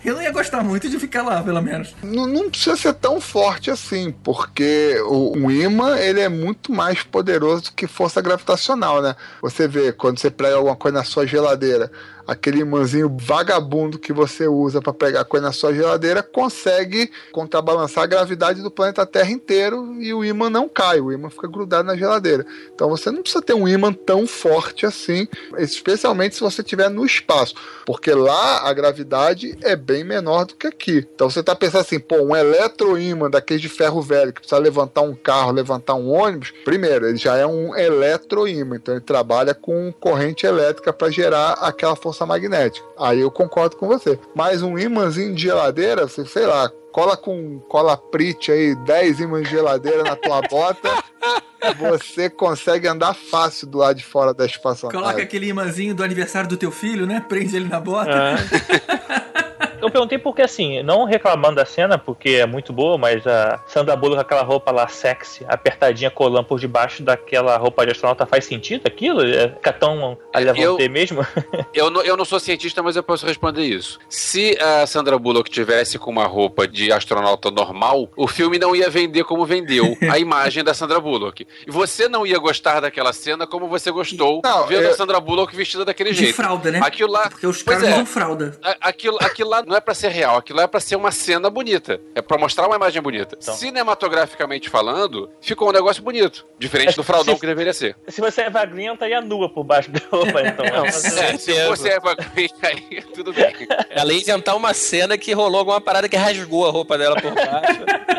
Eu não ia gostar muito de ficar lá, pelo menos. Não, não precisa ser tão forte assim, porque o, um imã ele é muito mais poderoso que força gravitacional, né? Você vê quando você prega alguma coisa na sua geladeira, aquele imãzinho vagabundo que você usa para pegar coisa na sua geladeira consegue contrabalançar a gravidade do planeta Terra inteiro e o imã não cai, o imã fica grudado na geladeira. Então você não precisa ter um imã tão forte assim, especialmente se você estiver no espaço, porque lá a gravidade é bem menor do que aqui. Então você tá pensando assim, pô, um eletroímã daqueles de ferro velho que precisa levantar um carro, levantar um ônibus, primeiro, ele já é um eletroímã, então ele trabalha com corrente elétrica para gerar aquela força magnética. Aí eu concordo com você. Mas um imãzinho de geladeira, você, sei lá, cola com cola Prit aí, 10 imãs de geladeira na tua bota, você consegue andar fácil do lado de fora da espaçonave. Coloca aquele imãzinho do aniversário do teu filho, né? Prende ele na bota. Eu perguntei porque, assim, não reclamando da cena, porque é muito boa, mas a Sandra Bullock com aquela roupa lá sexy, apertadinha, colando por debaixo daquela roupa de astronauta, faz sentido aquilo? É, fica tão a levantei mesmo? Eu não, eu não sou cientista, mas eu posso responder isso. Se a Sandra Bullock tivesse com uma roupa de astronauta normal, o filme não ia vender como vendeu a imagem da Sandra Bullock. E você não ia gostar daquela cena como você gostou Não, vendo eu- a Sandra Bullock vestida daquele De jeito. fralda, né? Aquilo lá. Porque os Pois caras é. usam fralda. Aquilo, aquilo lá não é pra ser real, aquilo lá é pra ser uma cena bonita. É pra mostrar uma imagem bonita. Então. Cinematograficamente falando, ficou um negócio bonito. Diferente do fraldão Se- que deveria ser. Se você é magrinha, estaria nua por baixo da roupa, então. Não, É, se você é magrinha, aí tudo bem. Ela ia inventar uma cena que rolou alguma parada que rasgou a roupa dela por baixo.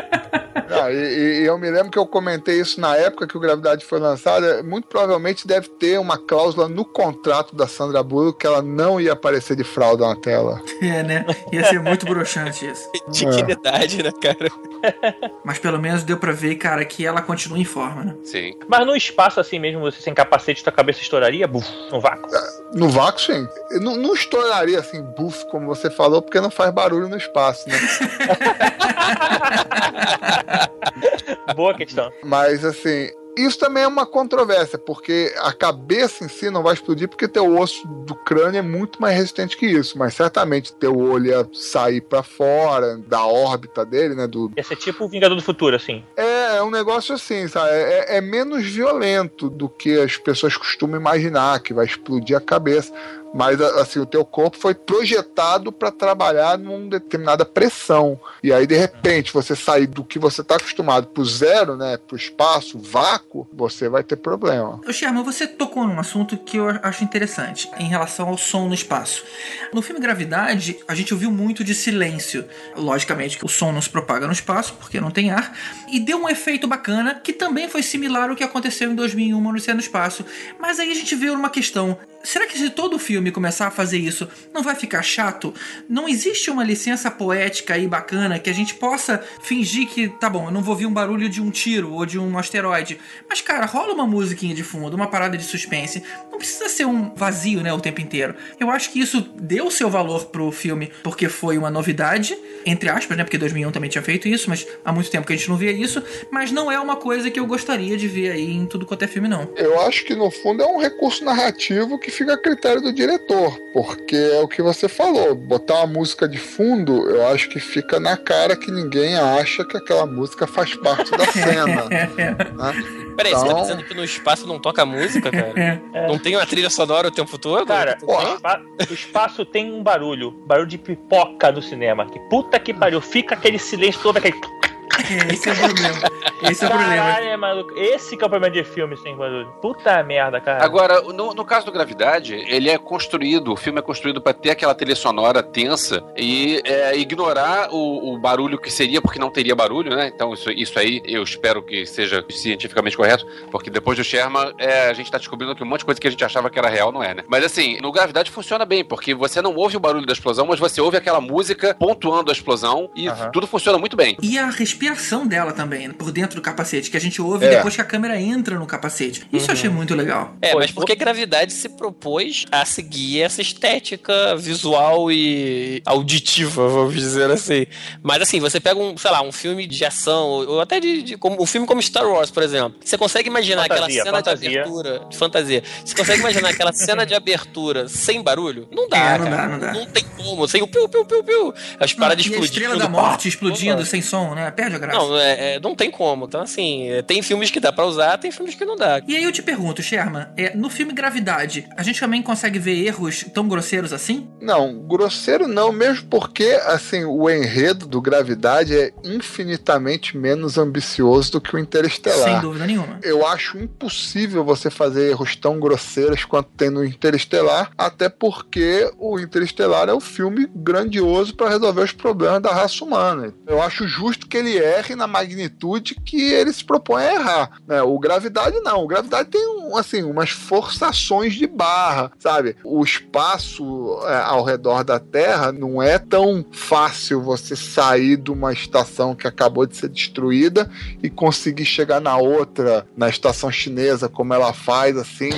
Ah, e, e- eu me lembro que eu comentei isso na época que o Gravidade foi lançada. Muito provavelmente deve ter uma cláusula no contrato da Sandra Bullock que ela não ia aparecer de fralda na tela. É, né? Ia ser muito broxante isso. Dignidade, né, cara? Mas pelo menos deu pra ver, cara, que ela continua em forma, né? Sim. mas no espaço assim mesmo, você sem capacete, tua cabeça estouraria? Buf, no vácuo. No vácuo, sim. Não, não estouraria assim, buff, como você falou, porque não faz barulho no espaço, né? Boa questão. Mas assim, isso também é uma controvérsia, porque a cabeça em si não vai explodir porque teu osso do crânio é muito mais resistente que isso, mas certamente teu olho ia sair pra fora da órbita dele, né, do, Ia ser tipo o Vingador do Futuro, assim. É, é um negócio assim, sabe? É, é menos violento do que as pessoas costumam imaginar, que vai explodir a cabeça. Mas assim, o teu corpo foi projetado para trabalhar numa determinada pressão. E aí, de repente, você sair do que você está acostumado pro zero, né? Pro espaço, vácuo, você vai ter problema. Ô, Sherman, você tocou num assunto que eu acho interessante em relação ao som no espaço. No filme Gravidade, a gente ouviu muito de silêncio. Logicamente que o som não se propaga no espaço, porque não tem ar. E deu um efeito bacana, que também foi similar ao que aconteceu em 2001, Uma Odisseia no Espaço. Mas aí a gente veio numa questão. Será que se todo filme começar a fazer isso, não vai ficar chato? Não existe uma licença poética aí bacana que a gente possa fingir que, tá bom, eu não vou ouvir um barulho de um tiro ou de um asteroide. Mas, cara, rola uma musiquinha de fundo, uma parada de suspense. Não precisa ser um vazio, né, o tempo inteiro. Eu acho que isso deu seu valor pro filme porque foi uma novidade, entre aspas, né, porque 2001 também tinha feito isso, mas há muito tempo que a gente não via isso. Mas não é uma coisa que eu gostaria de ver aí em tudo quanto é filme, não. Eu acho que no fundo é um recurso narrativo que que fica a critério do diretor, porque é o que você falou, botar uma música de fundo, eu acho que fica na cara que ninguém acha que aquela música faz parte da cena. né? Peraí, você tá Então- dizendo que no espaço não toca música, cara? É. Não tem uma trilha sonora o tempo todo? Cara, o espaço tem um barulho, barulho de pipoca no cinema. Que puta que pariu, fica aquele silêncio todo, aquele. É, esse é o problema. Esse é o problema. Caralho, é maluco. Esse que é o problema de filme sem barulho. Puta merda, cara. Agora, no, no caso do Gravidade, ele é construído, o filme é construído pra ter aquela trilha sonora tensa e é, ignorar o, o barulho que seria, porque não teria barulho, né? Então, isso, isso aí eu espero que seja cientificamente correto, porque depois do Sherman, é, a gente tá descobrindo que um monte de coisa que a gente achava que era real não é, né? Mas assim, no Gravidade funciona bem, porque você não ouve o barulho da explosão, mas você ouve aquela música pontuando a explosão e Aham. tudo funciona muito bem. E a respiração dela também, por dentro do capacete, que a gente ouve É. depois que a câmera entra no capacete. Isso eu achei muito legal. É, mas porque Gravidade se propôs a seguir essa estética visual e auditiva, vamos dizer assim. Mas assim, você pega um, sei lá, um filme de ação, ou até de, de- como, um filme como Star Wars, por exemplo. Você consegue imaginar Fantasia, aquela cena fantasia. de abertura de fantasia. Você consegue imaginar aquela cena de abertura sem barulho? Não dá, É, não cara. dá, não dá. tem como, sem o piu, piu, piu, piu. As paradas e a explodindo. estrela da pá. morte explodindo Pô, sem som, né? Perde a graça. Não, é, é, não tem como. Então, assim, é, tem filmes que dá pra usar, tem filmes que não dá. E aí eu te pergunto, Sherman, é, no filme Gravidade, a gente também consegue ver erros tão grosseiros assim? Não, grosseiro não, mesmo porque assim, o enredo do Gravidade é infinitamente menos ambicioso do que o Interestelar. Sem dúvida nenhuma. Eu acho impossível você fazer erros tão grosseiros quanto tem no Interestelar, até porque o Interestelar é um filme grandioso para resolver os problemas da raça humana. Eu acho justo que ele erre na magnitude que ele se propõe a errar. né? O Gravidade não. O Gravidade tem um, assim, umas forçações de barra, sabe? O espaço é, ao redor da Terra não é tão fácil você sair de uma estação que acabou de ser destruída e conseguir chegar na outra, na estação chinesa, como ela faz, assim.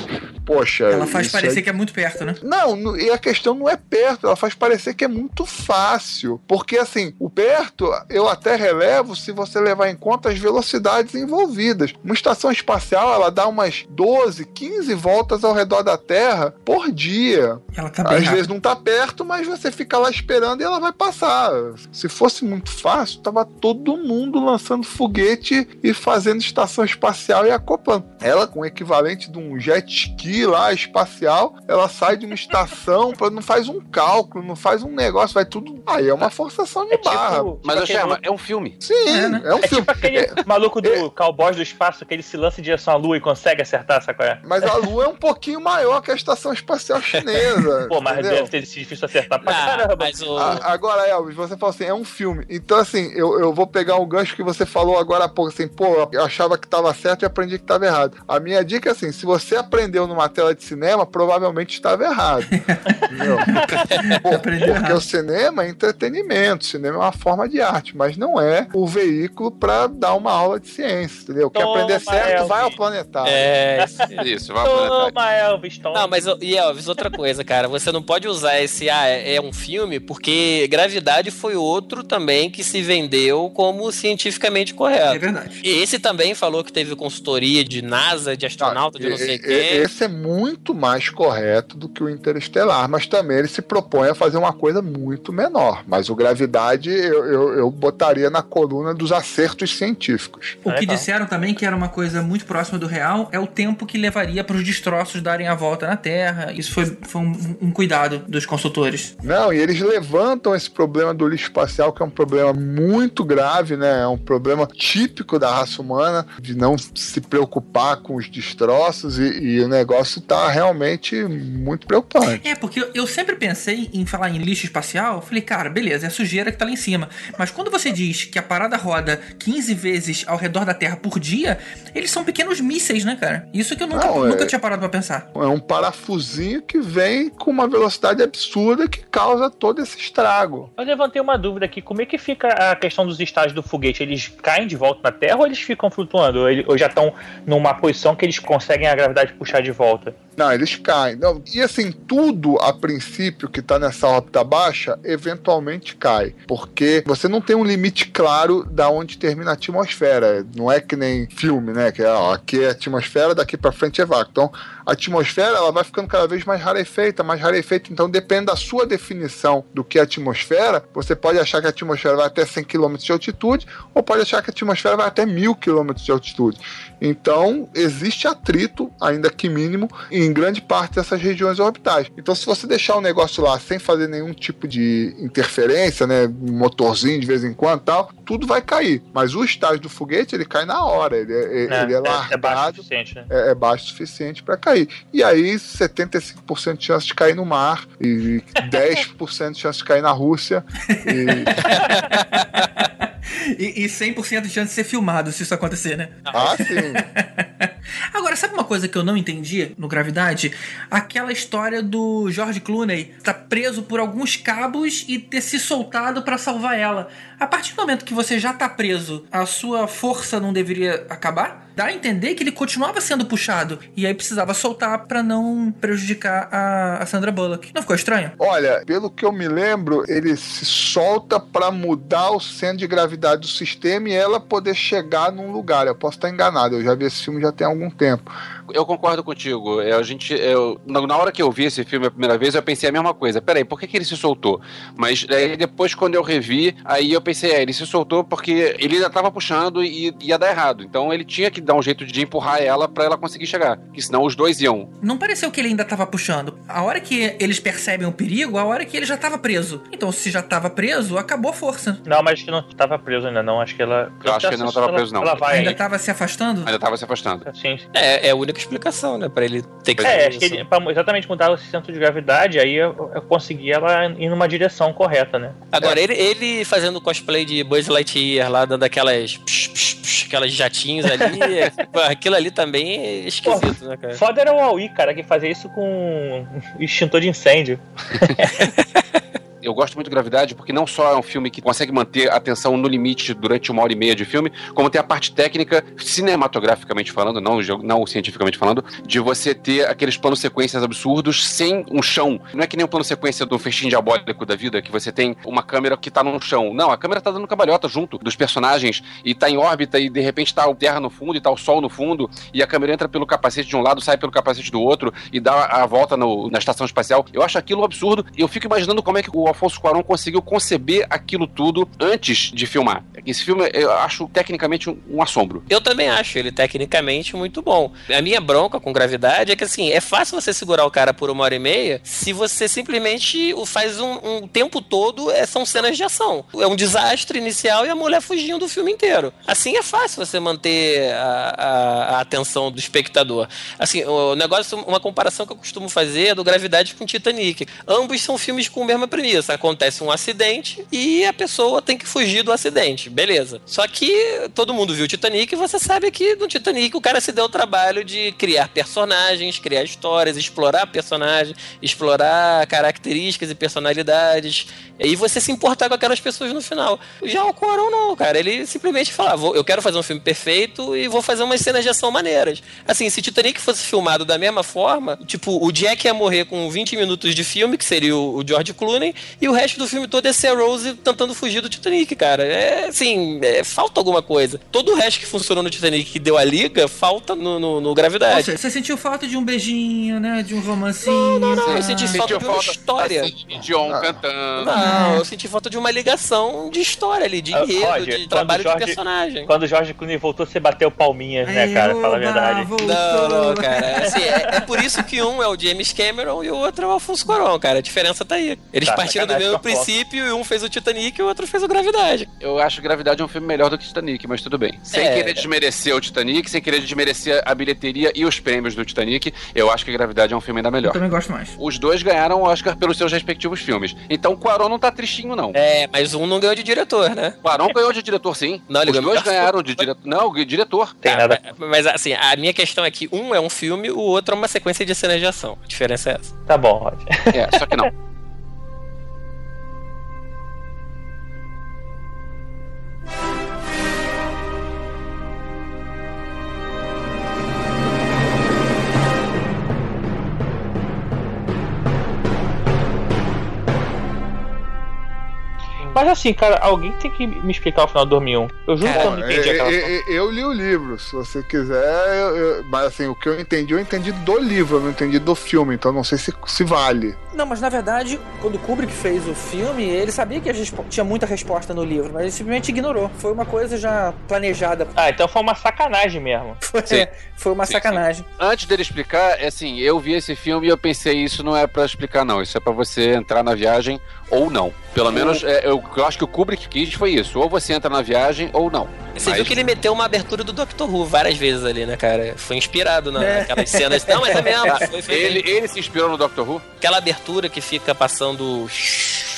Poxa. Ela faz parecer que é muito perto, né? não, não- e a questão não é perto, ela faz parecer que é muito fácil. Porque, assim, o perto eu até relevo se você levar em conta as velocidades envolvidas. Uma estação espacial, ela dá umas 12, 15 voltas ao redor da Terra por dia. Ela tá bem Às rápida. vezes não tá perto, mas você fica lá esperando e ela vai passar. Se fosse muito fácil, tava todo mundo lançando foguete e fazendo estação espacial e acoplando. Ela, com o equivalente de um jet ski lá espacial, ela sai de uma estação, não faz um cálculo, não faz um negócio, vai tudo. Aí é uma forçação de É tipo- barra. tipo Mas, maluco- é um filme. Sim, É, né? é um É filme. tipo aquele maluco do Cowboys do Espaço que ele se lança em direção à lua e consegue acertar, sabe qual é? Mas a Lua é um pouquinho maior que a estação espacial chinesa. Pô, mas entendeu? deve ter sido difícil acertar pra Ah, caramba. mas o. A- agora, Elvis, você falou assim, é um filme. Então, assim, eu, eu vou pegar um gancho que você falou agora há pouco, assim, pô, eu achava que tava certo e aprendi que tava errado. A minha dica é assim, se você aprendeu numa tela de cinema, provavelmente estava errado. entendeu? Pô, porque errado. o cinema é entretenimento, o cinema é uma forma de arte, mas não é o veículo para dar uma aula de ciência, entendeu? Quer Toma, aprender certo, Elvis. vai ao planetário. É, Isso, vai pro Toma, Elvis, toma. Não, mas e Elvis, outra coisa, cara, você não pode usar esse ah, é é um filme, porque Gravidade foi outro também que se vendeu como cientificamente É correto. verdade. E Esse também falou que teve consultoria de NASA, de astronauta, de não sei o quê. Esse é muito mais correto do que o Interestelar, mas também ele se propõe a fazer uma coisa muito menor. Mas o Gravidade eu, eu, eu botaria na coluna dos acertos científicos. O que disseram também que era uma coisa muito próxima do real é o tempo que levaria para os destroços darem a volta na Terra. Isso foi, foi um, um cuidado dos consultores. Não, e eles levantam esse problema do lixo espacial, que é um problema muito grave, né? É um problema típico da raça humana, de não se preocupar com os destroços, e, e o negócio tá realmente muito preocupante. É, porque eu- eu sempre pensei em falar em lixo espacial, eu falei, cara, beleza, é a sujeira que tá lá em cima. Mas quando você diz que a parada roda 15 vezes ao redor da Terra por dia, eles são pequenos mísseis, né, cara? Isso que eu nunca, Não, é- nunca tinha parado pra pensar. É um parafusinho que vem com uma velocidade absurda que causa todo esse estrago. Eu levantei uma dúvida aqui. Como é que fica a questão dos estágios do foguete? Eles caem de volta na Terra ou eles ficam flutuando? Ou já estão numa posição que eles conseguem a gravidade puxar de volta? Não, eles caem. Não, e assim, tudo a princípio que está nessa órbita baixa, eventualmente cai. Porque você não tem um limite claro da onde termina a atmosfera. Não é que nem filme, né? Que ó, aqui é atmosfera, daqui para frente é vácuo. Então, a atmosfera ela vai ficando cada vez mais rarefeita, mais rarefeita. Então, depende da sua definição do que é atmosfera. Você pode achar que a atmosfera vai até 100 km de altitude, ou pode achar que a atmosfera vai até 1000 km de altitude. Então, existe atrito, ainda que mínimo, em grande parte dessas regiões orbitais. Então, se você deixar o negócio lá sem fazer nenhum tipo de interferência, né, um motorzinho de vez em quando tal, tudo vai cair. Mas o estágio do foguete, ele cai na hora. Ele é, É, ele é é- largado. é baixo o suficiente, né? É, é baixo o suficiente para cair. E aí, 75% de chance de cair no mar, e 10% de chance de cair na Rússia. E... E, e 100% de chance de ser filmado se isso acontecer, né? Ah, sim. Agora, sabe uma coisa que eu não entendi no Gravidade? Aquela história do George Clooney estar preso por alguns cabos e ter se soltado pra salvar ela. A partir do momento que você já tá preso, a sua força não deveria acabar? Dá a entender que ele continuava sendo puxado e aí precisava soltar pra não prejudicar a, a Sandra Bullock. Não ficou estranho? Olha, pelo que eu me lembro, ele se solta para mudar o centro de gravidade do sistema e ela poder chegar num lugar. Eu posso estar enganado, eu já vi esse filme já tem algum tempo. Eu concordo contigo. É, a gente, eu, na na hora que eu vi esse filme a primeira vez, eu pensei a mesma coisa. Peraí, por que, que ele se soltou? Mas aí depois, quando eu revi, aí eu pensei, é, ele se soltou porque ele ainda tava puxando e ia dar errado. Então ele tinha que dar um jeito de empurrar ela pra ela conseguir chegar. Porque senão os dois iam. Não pareceu que ele ainda tava puxando. A hora que eles percebem o perigo, a hora que ele já tava preso. Então, se já tava preso, acabou a força. Não, mas acho que não tava preso ainda, não. Acho que ela. Eu acho que ainda não tava preso, não. Ela vai ainda tava se afastando? Ainda tava se afastando. Sim. É, é a única explicação, né? Pra ele ter que É, acho que ele, pra exatamente mudar o centro de gravidade, aí eu, eu consegui ela ir numa direção correta, né? Agora, ele, ele fazendo cosplay de Buzz Lightyear lá, dando aquelas. psh, psh, psh, aquelas jatinhos ali. é, pô, aquilo ali também é esquisito, né, cara? Foda era o Aui, cara, que fazia isso com extintor de incêndio. Eu gosto muito de Gravidade porque não só é um filme que consegue manter a atenção no limite durante uma hora e meia de filme, como tem a parte técnica, cinematograficamente falando, não, não cientificamente falando, de você ter aqueles planos sequências absurdos sem um chão. Não é que nem um plano sequência do festim diabólico da vida, que você tem uma câmera que tá no chão. Não, a câmera tá dando cambalhota junto dos personagens e tá em órbita e de repente tá a Terra no fundo e tá o Sol no fundo e a câmera entra pelo capacete de um lado, sai pelo capacete do outro e dá a volta no- na estação espacial. Eu acho aquilo um absurdo e eu fico imaginando como é que o Alfonso Cuarón conseguiu conceber aquilo tudo antes de filmar. Esse filme eu acho tecnicamente um, assombro. Eu também acho ele tecnicamente muito bom. A minha bronca com gravidade é que assim, é fácil você segurar o cara por uma hora e meia se você simplesmente o faz um, um tempo todo, é, são cenas de ação. É um desastre inicial e a mulher fugindo o filme inteiro. Assim é fácil você manter a, a- a atenção do espectador. Assim, o negócio, uma comparação que eu costumo fazer é do Gravidade com Titanic. Ambos são filmes com a mesma premissa. Acontece um acidente e a pessoa tem que fugir do acidente. Beleza. Só que todo mundo viu o Titanic e você sabe que no Titanic o cara se deu o trabalho de criar personagens, criar histórias, explorar personagens, explorar características e personalidades. E você se importar com aquelas pessoas no final. Já o Cuarón não, cara. Ele simplesmente fala, "Ah, eu quero fazer um filme perfeito e vou fazer umas cenas de ação maneiras. Assim, se Titanic fosse filmado da mesma forma, tipo, o Jack ia morrer com 20 minutos de filme, que seria o George Clooney, e o resto do filme todo ia ser a Rose tentando fugir do Titanic, cara. É, assim, é, falta alguma coisa. Todo o resto que funcionou no Titanic, que deu a liga, falta no, no, no Gravidade. você sentiu falta de um beijinho, né? De um romancinho. Não, não, eu senti falta de uma falta história. Celine Dion cantando. Não, eu senti falta de uma ligação de história ali, de Ah, enredo, de trabalho Jorge- de personagem. Quando o Jorge Clooney voltou, você bateu palminhas, né, cara? Fala a verdade. voltou. Não, não, cara. Assim, é, é por isso que um é o James Cameron e o outro é o Alfonso Cuarón, cara. A diferença tá aí. Eles Tá, partiram do sacanagem mesmo princípio e um fez o Titanic e o outro fez o Gravidade. Eu acho Gravidade um filme melhor do que Titanic, mas tudo bem. Sem É. querer desmerecer o Titanic, sem querer desmerecer a bilheteria e os prêmios do Titanic, eu acho que Gravidade é um filme ainda Eu melhor. também gosto mais. Os dois ganharam o Oscar pelos seus respectivos filmes. Então Cuarón não tá tristinho, não. É, mas um não ganhou de diretor, né? Cuarón ganhou de diretor, sim. Não, ele Os ganhou dois ganharam de diretor. Não, diretor. Tem Tá, nada. mas, assim, a minha questão é que um é um filme, o outro é uma sequência de cenas de ação. A diferença é essa. Tá bom, Rod. É, só que não. Mas assim, cara, alguém tem que me explicar o final do 2001. Eu juro que eu não entendi eu, aquela eu, eu- eu li o livro, se você quiser, eu- eu- mas assim, o que eu entendi, eu entendi do livro, eu não entendi do filme, então não sei se, se vale. Não, mas na verdade, quando o Kubrick fez o filme, ele sabia que tinha muita resposta no livro, mas ele simplesmente ignorou. Foi uma coisa já planejada. Ah, então foi uma sacanagem mesmo. Foi, Sim. foi uma Sim, sacanagem. Antes dele explicar, é assim, eu vi esse filme e eu pensei, isso não é pra explicar, não. Isso é pra você entrar na viagem ou não. Pelo menos, é, eu, eu acho que o Kubrick quis foi isso. Ou você entra na viagem ou não. Você Mas- viu que ele meteu uma abertura do Doctor Who várias vezes ali, né, cara? Foi inspirado na- É. naquelas cenas. Não, mas é mesmo. Foi, foi Ele, ele se inspirou no Doctor Who? Aquela abertura que fica passando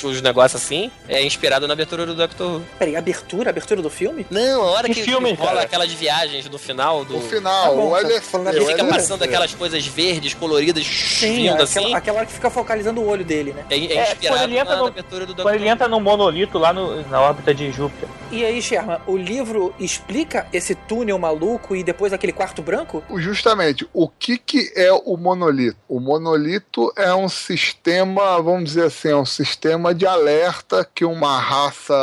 os negócios assim é inspirado na abertura do Doctor Who. Peraí, abertura? Abertura do filme? Não, a hora Que que, filme, que rola cara? aquelas viagens no final do. O final, Tá bom, o tá da- Que o fica passando aquelas coisas verdes, coloridas, Sim, vindo aquela, assim. aquela hora que fica focalizando o olho dele, né? É, é É, inspirado quando ele entra na, no- Doctor Quando ele entra no monolito lá no- na órbita de Júpiter. E aí, Sherman, o livro explica esse túnel maluco e depois aquele quarto branco? Justamente, o que, que é o monolito? O monolito é um sistema, vamos dizer assim, é um sistema de alerta que uma raça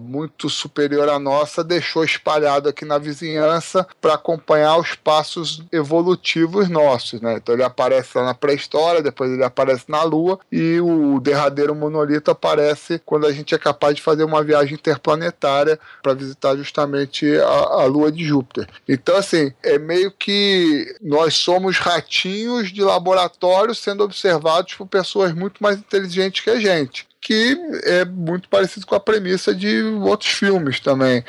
muito superior à nossa deixou espalhado aqui na vizinhança para acompanhar os passos evolutivos nossos, né? Então ele aparece lá na pré-história, depois ele aparece na Lua e o derradeiro monolito aparece quando a gente é capaz de fazer uma viagem interplanetária para visitar justamente a, a Lua de Júpiter. Então, assim, é meio que nós somos ratinhos de laboratório sendo observados por pessoas muito mais inteligentes que a gente. Que é muito parecido com a premissa de outros filmes também.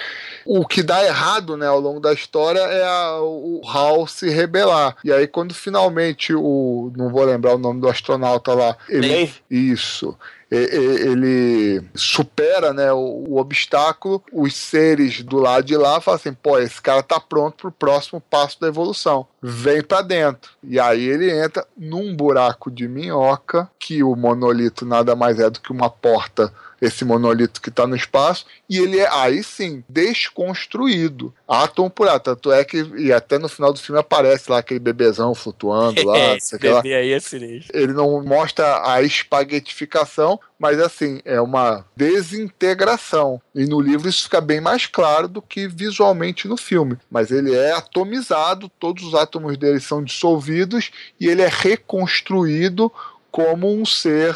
O que dá errado né, ao longo da história é a- o Hal se rebelar. E aí, quando finalmente o. Não vou lembrar o nome do astronauta lá. Ele, Dave. isso. Ele supera né, o, o obstáculo, os seres do lado de lá falam assim: pô, esse cara tá pronto pro próximo passo da evolução. Vem pra dentro. E aí ele entra num buraco de minhoca, que o monolito nada mais é do que uma porta esse monolito que está no espaço, e ele é aí sim desconstruído, átomo por átomo. Tanto é que, e até no final do filme aparece lá aquele bebezão flutuando lá, Esse o que lá. bebê aí é sinistro. Ele não mostra a espaguetificação, mas assim, é uma desintegração. E no livro isso fica bem mais claro do que visualmente no filme. Mas ele é atomizado, todos os átomos dele são dissolvidos e ele é reconstruído como um ser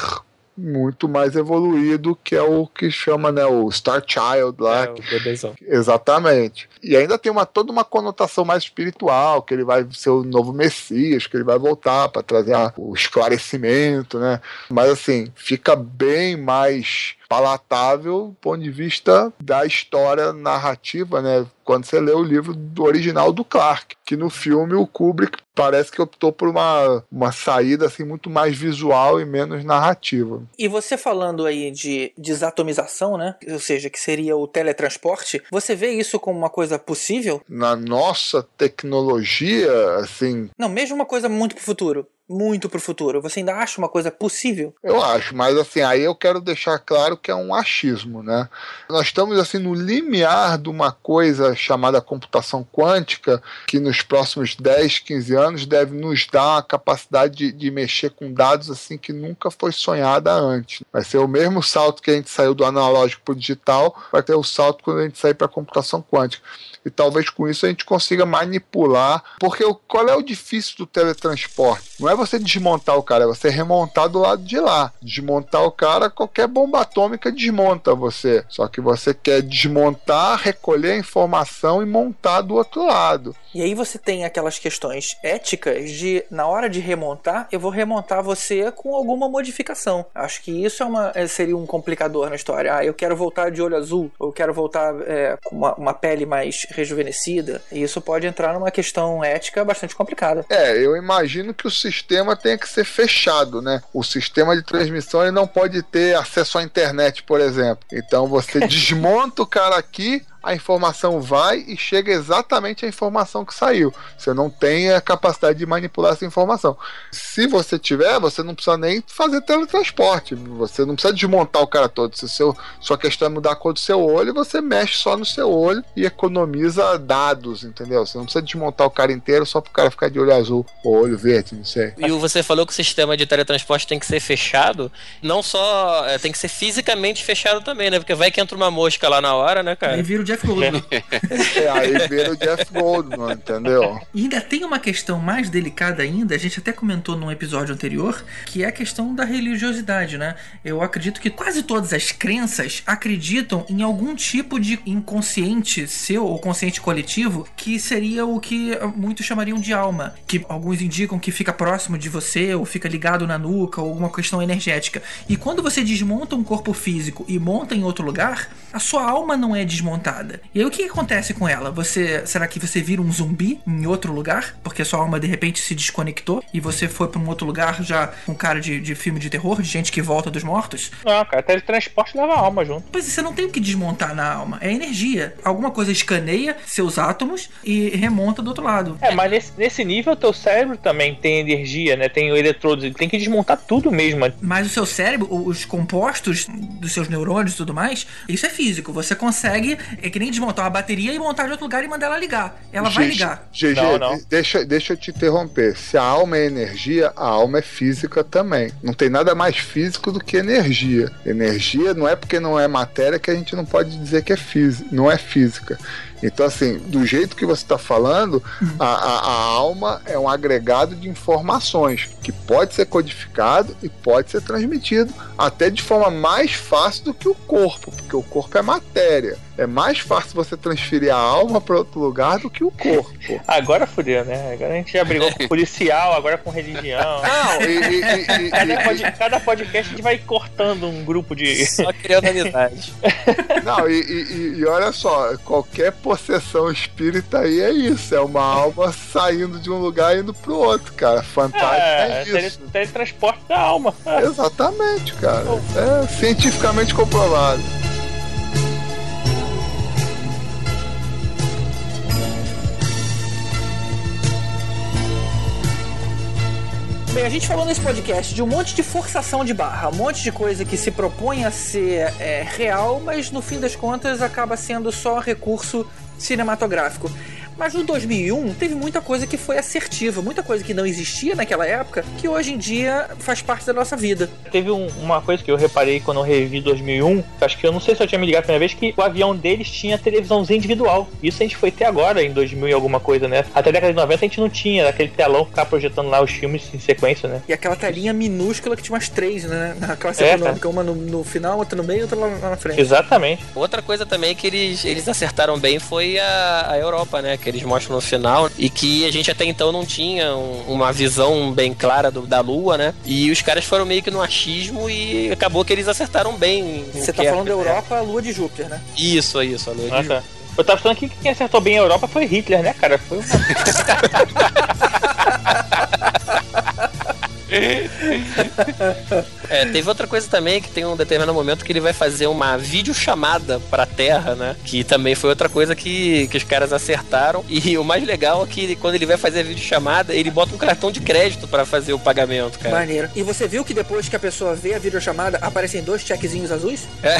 muito mais evoluído, que é o que chama né, o Star Child lá, É, o bebezão. Exatamente. E ainda tem uma, toda uma conotação mais espiritual, que ele vai ser o novo Messias, que ele vai voltar para trazer a- o esclarecimento, né? Mas assim, fica bem mais palatável do ponto de vista da história narrativa, né? Quando você lê o livro do original do Clark, que no filme o Kubrick parece que optou por uma, uma saída assim muito mais visual e menos narrativa. E você falando aí de desatomização, né? Ou seja, que seria o teletransporte, você vê isso como uma coisa possível? Na nossa tecnologia, assim, Não, mesmo uma coisa muito pro futuro. Muito pro futuro. Você ainda acha uma coisa possível? Eu acho, mas assim, aí eu quero deixar claro que é um achismo, né? Nós estamos assim no limiar de uma coisa chamada computação quântica, que nos próximos 10, 15 anos deve nos dar a capacidade de, de mexer com dados assim que nunca foi sonhada antes. Vai ser o mesmo salto que a gente saiu do analógico para o digital, vai ter o salto quando a gente sair para computação quântica. E talvez com isso a gente consiga manipular. Porque o, qual é o difícil do teletransporte? Não é você desmontar o cara, é você remontar do lado de lá. Desmontar o cara, qualquer bomba atômica desmonta você. Só que você quer desmontar, recolher a informação e montar do outro lado. E aí você tem aquelas questões éticas de, na hora de remontar, eu vou remontar você com alguma modificação. Acho que isso é uma, é, seria um complicador na história. Ah, eu quero voltar de olho azul, ou eu quero voltar é, com uma, uma pele mais rejuvenescida. E isso pode entrar numa questão ética bastante complicada. É, eu imagino que o sistema tenha que ser fechado, né? O sistema de transmissão ele não pode ter acesso à internet, por exemplo. Então você desmonta o cara aqui, a informação vai e chega exatamente a informação que saiu. Você não tem a capacidade de manipular essa informação. Se você tiver, você não precisa nem fazer teletransporte. Você não precisa desmontar o cara todo. Se seu, sua questão é mudar a cor do seu olho, você mexe só no seu olho e economiza dados, entendeu? Você não precisa desmontar o cara inteiro só pro cara ficar de olho azul ou olho verde, não sei. E você falou que o sistema de teletransporte tem que ser fechado. Não só é, tem que ser fisicamente fechado também, né? Porque vai que entra uma mosca lá na hora, né, cara? Aí vira o Jeff Goldblum. É, aí vira o Jeff Goldblum, entendeu? E ainda tem uma questão mais delicada ainda, a gente até comentou num episódio anterior, que é a questão da religiosidade, né? Eu acredito que quase todas as crenças acreditam em algum tipo de inconsciente seu ou consciente coletivo que seria o que muitos chamariam de alma, que alguns indicam que fica próximo de você ou fica ligado na nuca ou alguma questão energética. E quando você desmonta um corpo físico e monta em outro lugar, a sua alma não é desmontada. E aí o que acontece com ela? Você será que você vira um zumbi em outro lugar porque a sua alma de repente se desconectou e você foi para um outro lugar já com cara de, de filme de terror, de gente que volta dos mortos? Não, cara, teletransporte leva a alma junto. Pois é, você não tem o que desmontar na alma, é energia. Alguma coisa escaneia seus átomos e remonta do outro lado. É, mas nesse, nesse nível, teu cérebro também tem energia, né? Tem eletrodos, ele tem que desmontar tudo mesmo. Mas o seu cérebro, os compostos dos seus neurônios e tudo mais, isso é físico. Você consegue, é que nem desmontar uma bateria e montar de outro lugar e mandar ela ligar. Ela vai ligar. GG, Não, não. Deixa, deixa eu te interromper. Se a alma é energia, a alma é física também. Não tem nada mais físico do que energia. Energia não é porque não é matéria que a gente não pode dizer que é física, não é física. Então, assim, do jeito que você está falando, a, a- a alma é um agregado de informações que pode ser codificado e pode ser transmitido até de forma mais fácil do que o corpo, porque o corpo é matéria. É mais fácil você transferir a alma para outro lugar do que o corpo. Agora fudeu, né? Agora a gente já brigou com policial, agora com religião. Não, e, e- e- Cada, e- pod- cada podcast a gente vai cortando um grupo de. Só criando amizade. Não, e, e- e- e olha só, qualquer possessão espírita aí é isso, é uma alma saindo de um lugar e indo pro outro, cara. Fantástico É, é tele- isso. teletransporte da alma. É. Exatamente, cara. É cientificamente comprovado. Bem, a gente falou nesse podcast de um monte de forçação de barra, um monte de coisa que se propõe a ser é, real, mas no fim das contas acaba sendo só recurso cinematográfico. Mas no 2001 teve muita coisa que foi assertiva, muita coisa que não existia naquela época, que hoje em dia faz parte da nossa vida. Teve um- uma coisa que eu reparei quando eu revi 2001, acho que eu não sei se eu tinha me ligado a primeira vez, que o avião deles tinha televisãozinha individual. Isso a gente foi ter agora, em 2000 e alguma coisa, né? Até a década de 90 a gente não tinha aquele telão ficar projetando lá os filmes em sequência, né? E aquela telinha minúscula que tinha umas três, né? Na classe É, econômica, uma no, no final, outra no meio, outra lá, lá na frente. Exatamente. Outra coisa também que eles, eles acertaram bem foi a, a Europa, né? Que eles mostram no final e que a gente até então não tinha um- uma visão bem clara do- da Lua, né? E os caras foram meio que no achismo e acabou que eles acertaram bem. Você tá é- falando da Europa, a lua de Júpiter, né? Isso, isso, a Lua de Ah, tá. Eu tava falando que quem acertou bem a Europa foi Hitler, né, cara? Foi uma... é, teve outra coisa também que tem um determinado momento que ele vai fazer uma videochamada pra Terra, né? Que também foi outra coisa que, que os caras acertaram. E o mais legal é que quando ele vai fazer a videochamada, ele bota um cartão de crédito para fazer o pagamento, cara. Maneiro. E você viu que depois que a pessoa vê a videochamada, aparecem dois chequezinhos azuis? É.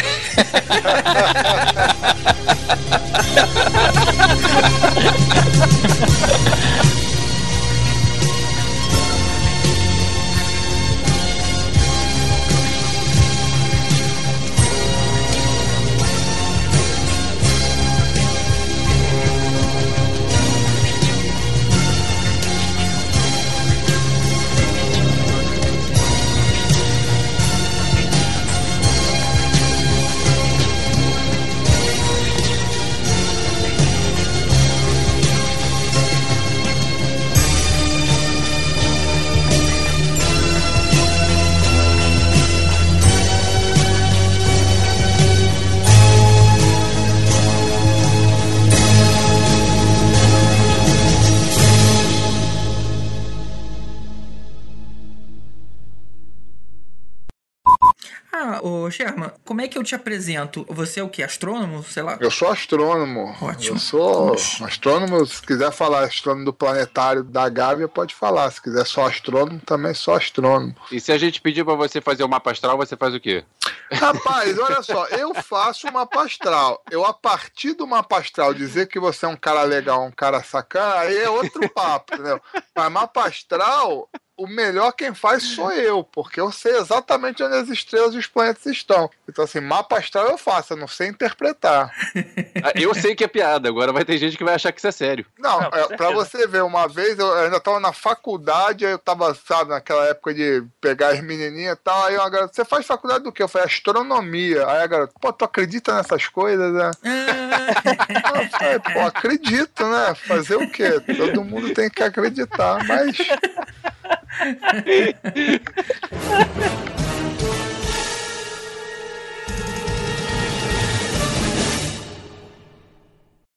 Sherman, como é que eu te apresento? Você é o que? Astrônomo? Sei lá. Eu sou astrônomo. Ótimo. Eu sou astrônomo. Se quiser falar astrônomo do planetário da Gávea, pode falar. Se quiser só astrônomo, também sou astrônomo. E se a gente pedir pra você fazer o mapa astral, você faz o quê? Rapaz, olha só, eu faço uma astral. Eu, a partir do mapa astral, dizer que você é um cara legal, um cara sacana, aí é outro papo, entendeu? Mas mapa astral, o melhor quem faz sou eu, porque eu sei exatamente onde as estrelas e os planetas estão. Então, assim, mapa astral eu faço, eu não sei interpretar. Ah, Eu sei que é piada, agora vai ter gente que vai achar que isso é sério. Não, Não, é, pra você ver, uma vez eu ainda tava na faculdade, aí eu tava, sabe, naquela época de pegar as menininhas e tal, aí uma garota, você faz faculdade do quê? Eu falei, astronomia. Aí a garota, pô, tu acredita nessas coisas, né? Eu falei, pô, acredito, né? Fazer o quê? Todo mundo tem que acreditar, mas Ha ha ha ha ha!